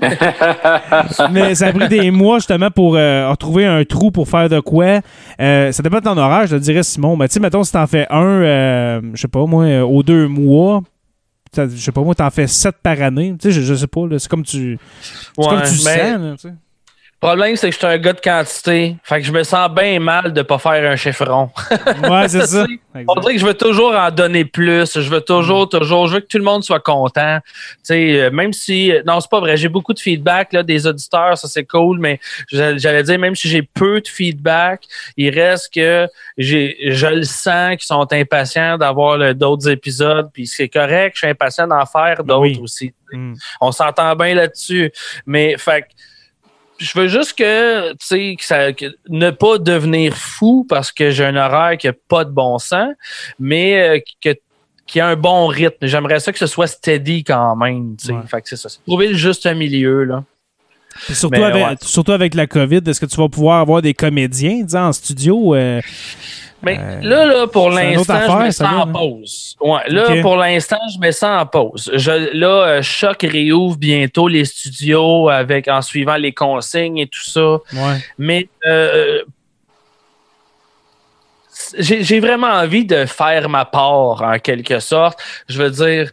<laughs> Mais ça a pris des mois justement pour euh, retrouver un trou pour faire de quoi. Euh, ça dépend de ton horaire, je te dirais, Simon. Mais tu sais, mettons, si t'en fais un, euh, je sais pas moi, aux deux mois, je sais pas moi, t'en fais sept par année. Tu sais, je, sais pas, c'est comme tu, c'est comme tu sens. Le problème, c'est que je suis un gars de quantité. Fait que je me sens bien mal de pas faire un chiffron. ouais, c'est <laughs> ça. On dirait que je veux toujours en donner plus. Je veux toujours, mm. toujours, je veux que tout le monde soit content. sais, euh, même si, euh, non, c'est pas vrai. J'ai beaucoup de feedback là, des auditeurs, ça c'est cool, mais j'allais dire, même si j'ai peu de feedback, il reste que j'ai, je le sens qu'ils sont impatients d'avoir d'autres épisodes. Puis c'est correct, je suis impatient d'en faire d'autres aussi. Mm. On s'entend bien là-dessus. Mais, fait je veux juste que, tu sais, que ça, ne pas devenir fou parce que j'ai un horaire qui n'a pas de bon sens, mais euh, que qui a un bon rythme. J'aimerais ça que ce soit steady quand même. Fait que c'est ça. trouver juste milieu. Là. surtout, avec, surtout avec la COVID, est-ce que tu vas pouvoir avoir des comédiens en studio? Euh, mais euh, là, là, pour l'instant, je mets ça en pause. Ouais, là, pour l'instant, je mets ça en pause. Je, là, euh, Choc réouvre bientôt les studios avec en suivant les consignes et tout ça. Ouais. Mais euh, j'ai vraiment envie de faire ma part en quelque sorte. Je veux dire,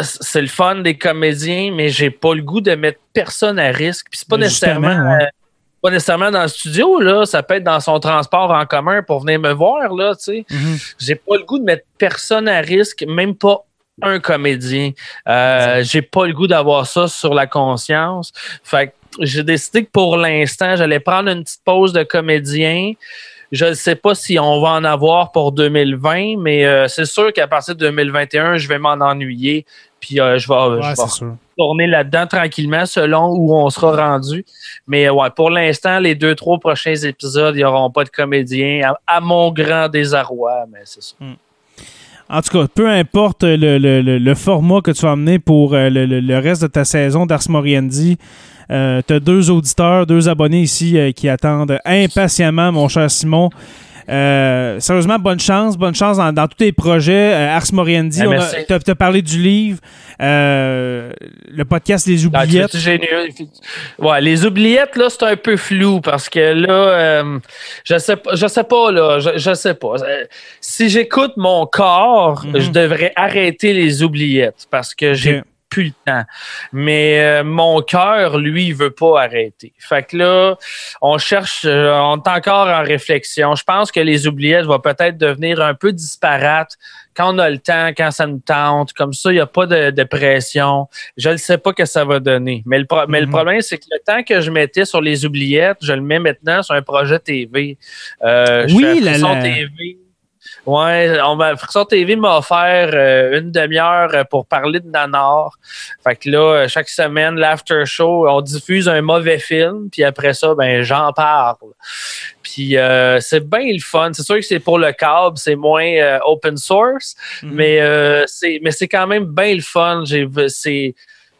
c'est le fun des comédiens, mais j'ai pas le goût de mettre personne à risque. Puis c'est pas nécessairement pas nécessairement dans le studio, là, ça peut être dans son transport en commun pour venir me voir, là, tu sais. Mhm. J'ai pas le goût de mettre personne à risque, même pas un comédien. Euh, j'ai pas le goût d'avoir ça sur la conscience. Fait que j'ai décidé que pour l'instant, j'allais prendre une petite pause de comédien. Je ne sais pas si on va en avoir pour 2020, mais euh, c'est sûr qu'à partir de 2021, je vais m'en ennuyer. Puis euh, je vais, tourner là-dedans tranquillement selon où on sera rendu. Mais ouais, pour l'instant, les deux, trois prochains épisodes, il n'y auront pas de comédien, à, mon grand désarroi, mais c'est ça. Hmm. En tout cas, peu importe le, format que tu vas amener pour euh, le, reste de ta saison d'Ars Moriendi, euh, tu as deux auditeurs, deux abonnés ici euh, qui attendent impatiemment, mon cher Simon. Euh, sérieusement, bonne chance. Bonne chance dans, tous tes projets. Euh, Ars Moriendi, eh, tu as, parlé du livre. Euh, le podcast Les ah, Oubliettes. ouais, les Oubliettes, là, c'est un peu flou parce que là, je sais pas, je sais pas, là, je, sais pas. Si j'écoute mon corps, mhm. je devrais arrêter les Oubliettes parce que j'ai plus le temps. Mais euh, mon cœur, lui, il veut pas arrêter. Fait que là, on cherche, euh, on est encore en réflexion. Je pense que les oubliettes vont peut-être devenir un peu disparates quand on a le temps, quand ça nous tente. Comme ça, il n'y a pas de, pression. Je ne sais pas que ça va donner. Mais le, mais le mhm. problème, c'est que le temps que je mettais sur les oubliettes, je le mets maintenant sur un projet TV. Euh, oui, la, TV Ouais, on m'a, Frisson TV m'a offert euh, une demi-heure euh, pour parler de Nanar. Fait que là, euh, chaque semaine, l'after show, on diffuse un mauvais film, puis après ça, ben j'en parle. Puis euh, c'est bien le fun. C'est sûr que c'est pour le câble, c'est moins euh, open source, Mhm. mais c'est mais c'est quand même bien le fun. J'ai c'est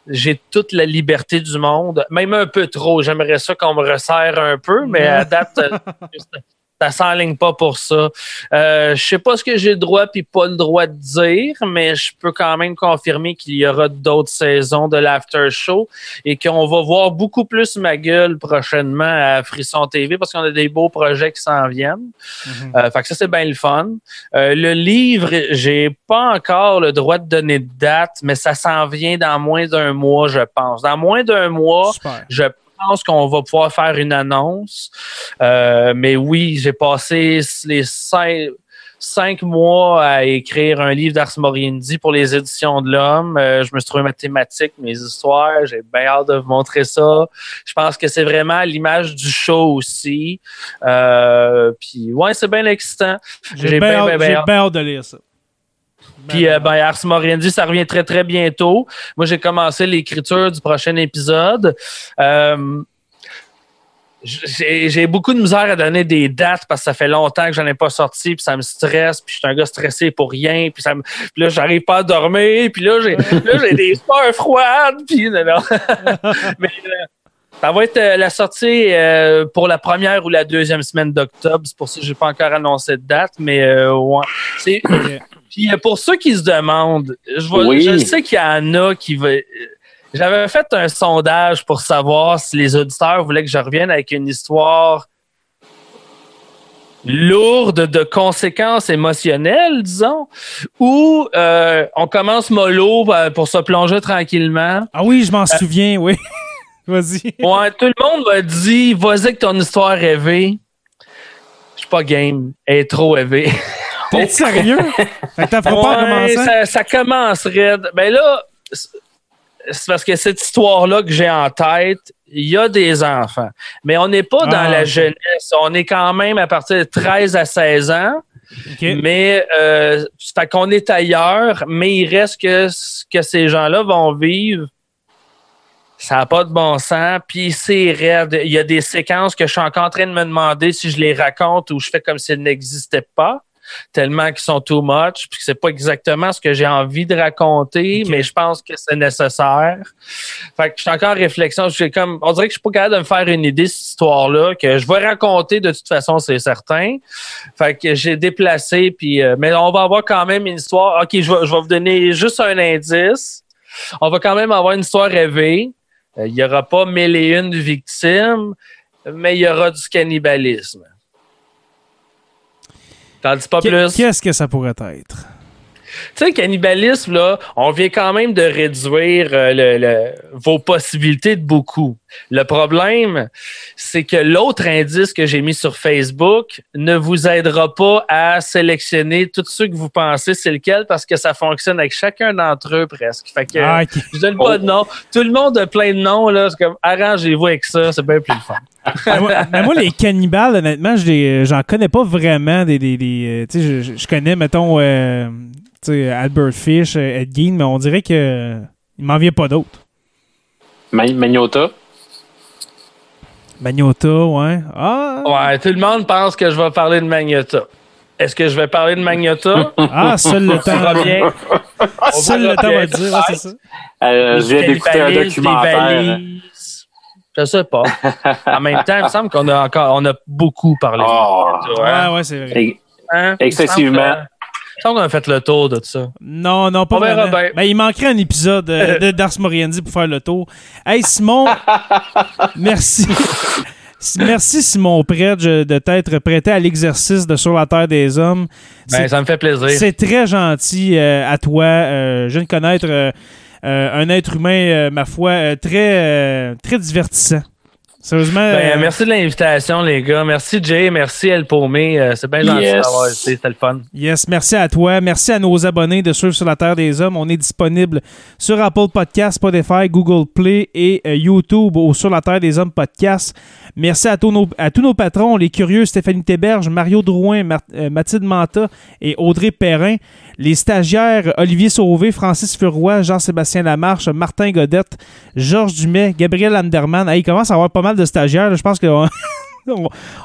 j'ai toute la liberté du monde, même un peu trop. J'aimerais ça qu'on me resserre un peu, mais à date, <laughs> ça s'enligne pas pour ça. Euh, je sais pas ce que j'ai le droit puis pas le droit de dire, mais je peux quand même confirmer qu'il y aura d'autres saisons de l'after show et qu'on va voir beaucoup plus ma gueule prochainement à Frisson TV parce qu'on a des beaux projets qui s'en viennent. Euh, fait que ça, c'est bien le fun. Euh, le livre, j'ai pas encore le droit de donner de date, mais ça s'en vient dans moins d'un mois, je pense. Dans moins d'un mois, Super. je pense qu'on va pouvoir faire une annonce. Euh, mais oui, j'ai passé les cinq, cinq mois à écrire un livre d'Ars Moriendi pour les éditions de l'Homme. Euh, je me suis trouvé mathématique, mes histoires. J'ai bien hâte de vous montrer ça. Je pense que c'est vraiment l'image du show aussi. Euh, Puis ouais, c'est bien excitant. J'ai bien hâte de lire ça. Puis euh, ben, Ars Moriendi, ça revient très, très bientôt. Moi, j'ai commencé l'écriture du prochain épisode. Euh, j'ai beaucoup de misère à donner des dates parce que ça fait longtemps que j'en ai pas sorti, puis ça me stresse, puis je suis un gars stressé pour rien, puis, ça me, puis là, j'arrive pas à dormir, puis là, j'ai des peurs froides, puis non, non. <laughs> Mais euh, ça va être euh, la sortie euh, pour la première ou la deuxième semaine d'octobre. C'est pour ça que j'ai pas encore annoncé de date, mais euh, ouais. C'est Ok. Puis euh, pour ceux qui se demandent, je, vois- Oui. je sais qu'il y en a qui veulent. J'avais fait un sondage pour savoir si les auditeurs voulaient que je revienne avec une histoire lourde de conséquences émotionnelles, disons, ou euh, on commence mollo euh, pour se plonger tranquillement. Ah oui, je m'en souviens, oui. <laughs> Vas-y. Ouais, tout le monde m'a dit, vas-y avec ton histoire rêvée. Je suis pas game, elle est trop rêvée. <laughs> T'es sérieux? <laughs> Fait que pas ça, ça commence raide. Ben là, c'est parce que cette histoire-là que j'ai en tête, il y a des enfants. Mais on n'est pas dans Ah, la jeunesse. On est quand même à partir de 13 à 16 ans. Mais euh, fait qu'on est ailleurs, mais il reste que ce que ces gens-là vont vivre. Ça n'a pas de bon sens. Puis c'est raide. Il y a des séquences que je suis encore en train de me demander si je les raconte ou je fais comme s'ils n'existaient pas, tellement qu'ils sont too much, puis que c'est pas exactement ce que j'ai envie de raconter, mais je pense que c'est nécessaire. Fait que je suis encore en réflexion. Je suis comme, on dirait que je suis pas capable de me faire une idée de cette histoire-là, que je vais raconter de toute façon, c'est certain. Fait que j'ai déplacé, puis euh, mais on va avoir quand même une histoire. Ok, je vais, je vais vous donner juste un indice. On va quand même avoir une histoire rêvée. Euh, Il y aura pas mille et une victimes, mais il y aura du cannibalisme. T'en dis pas Qu'est- plus? Qu'est-ce que ça pourrait être? Tu sais, le cannibalisme, là, on vient quand même de réduire euh, le- le- vos possibilités de beaucoup. Le problème, c'est que l'autre indice que j'ai mis sur Facebook ne vous aidera pas à sélectionner tous ceux que vous pensez c'est lequel parce que ça fonctionne avec chacun d'entre eux presque. Fait que Ah, je donne pas de nom. Tout le monde a plein de noms, là. C'est comme arrangez-vous avec ça, c'est bien plus le fun. mais, <laughs> moi, mais moi, les cannibales, honnêtement, j'en connais pas vraiment. Des, des, des, euh, tu sais, je, je connais, mettons, euh, Albert Fish, euh, Ed Gein, mais on dirait que il m'en vient pas d'autres. Ma- Magnota. Magnota, ouais. Ah, Ouais, tout le monde pense que je vais parler de Magnota. Est-ce que je vais parler de Magnota? <laughs> ah seul le temps. bien. <laughs> Seul le temps va dire, ouais, c'est ça. Euh, je viens d'écouter un documentaire. Je sais pas. En même temps, il me semble qu'on a encore on a beaucoup parlé. Oh. de hein? Ouais, ouais, c'est vrai. Et- Hein? excessivement. Semble qu'on a fait le tour de ça. Non, non, pas On verra vraiment. bien. Ben, il manquerait un épisode euh, <laughs> de Dars Moriendi pour faire le tour. Hey, Simon, <laughs> merci. Merci, Simon Predge, de t'être prêté à l'exercice de Sur la Terre des Hommes. Ben, ça me fait plaisir. C'est très gentil euh, à toi. Euh, je viens de connaître euh, un être humain, euh, ma foi, euh, très, euh, très divertissant. Sérieusement. Ben, euh, merci de l'invitation, les gars. Merci, Jay. Merci, El Paumé. Euh, c'est bien gentil Yes. d'avoir été. C'était le fun. Yes, merci à toi. Merci à nos abonnés de suivre sur la Terre des Hommes. On est disponible sur Apple Podcasts, Spotify, Google Play et euh, YouTube au Sur la Terre des Hommes podcast. Merci à tous nos, à tous nos patrons, les curieux Stéphanie Théberge, Mario Drouin, Mar- euh, Mathilde Manta et Audrey Perrin. Les stagiaires Olivier Sauvé, Francis Furoy, Jean-Sébastien Lamarche, Martin Godette, Georges Dumais, Gabriel Anderman. Il commence à avoir pas mal de stagiaires. Je pense que <laughs>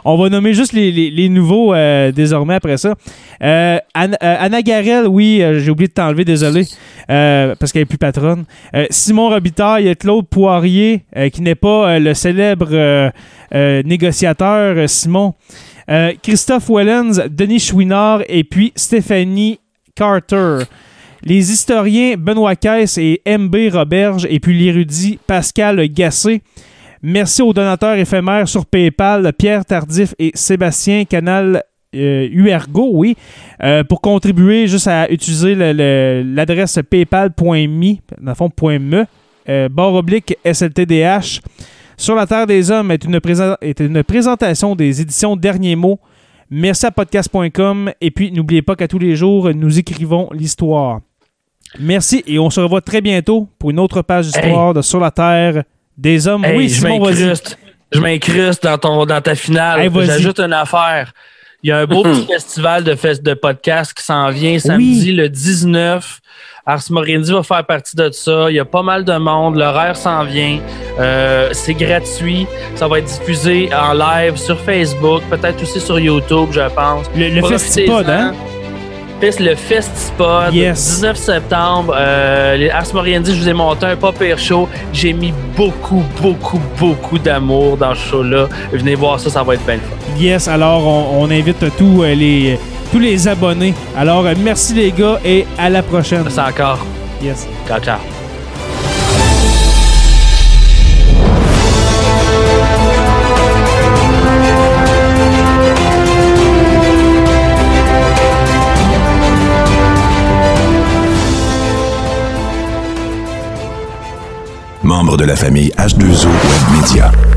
on, va nommer juste les, nouveaux euh, désormais après ça. Euh, Anna, euh, Anna Garel, oui, j'ai oublié de t'enlever, désolé, parce qu'elle est plus patronne. Simon Robitaille, Claude Poirier, qui n'est pas le célèbre négociateur Simon. Christophe Wellens, Denis Chouinard et puis Stéphanie Carter. Les historiens Benoît Caisse et MB Roberge et puis l'érudit Pascal Gassé. Merci aux donateurs éphémères sur PayPal, Pierre Tardif et Sébastien Canal euh, Huergo, oui, euh, pour contribuer juste à utiliser l'adresse paypal.me, dans euh, oblique SLTDH. Sur la Terre des Hommes est une présentation des éditions Derniers Mots. Merci à podcast.com et puis n'oubliez pas qu'à tous les jours, nous écrivons l'histoire. Merci et on se revoit très bientôt pour une autre page d'histoire de Sur la Terre des Hommes. Hey, oui, je m'incruste. Je m'incruste dans, ton, dans ta finale. Hey. J'ajoute une affaire. Il y a un beau <clears throat> petit festival de, fest, de podcast qui s'en vient samedi le 19. Ars Moriendi va faire partie de ça. Il y a pas mal de monde. L'horaire s'en vient. Euh, c'est gratuit. Ça va être diffusé en live sur Facebook, peut-être aussi sur YouTube, je pense. Le, le. Festipod, hein? Le Festispod, Yes. 19 septembre. Euh, les Ars Moriendi, je vous ai monté un pas pire show. J'ai mis beaucoup, beaucoup, beaucoup d'amour dans ce show-là. Venez voir ça, ça va être bien le fun. Yes, alors on, on invite tous euh, les, tous les abonnés. Alors, euh, merci les gars et à la prochaine. C'est encore. Yes. Ciao, ciao. Membre de la famille H2O Web Media.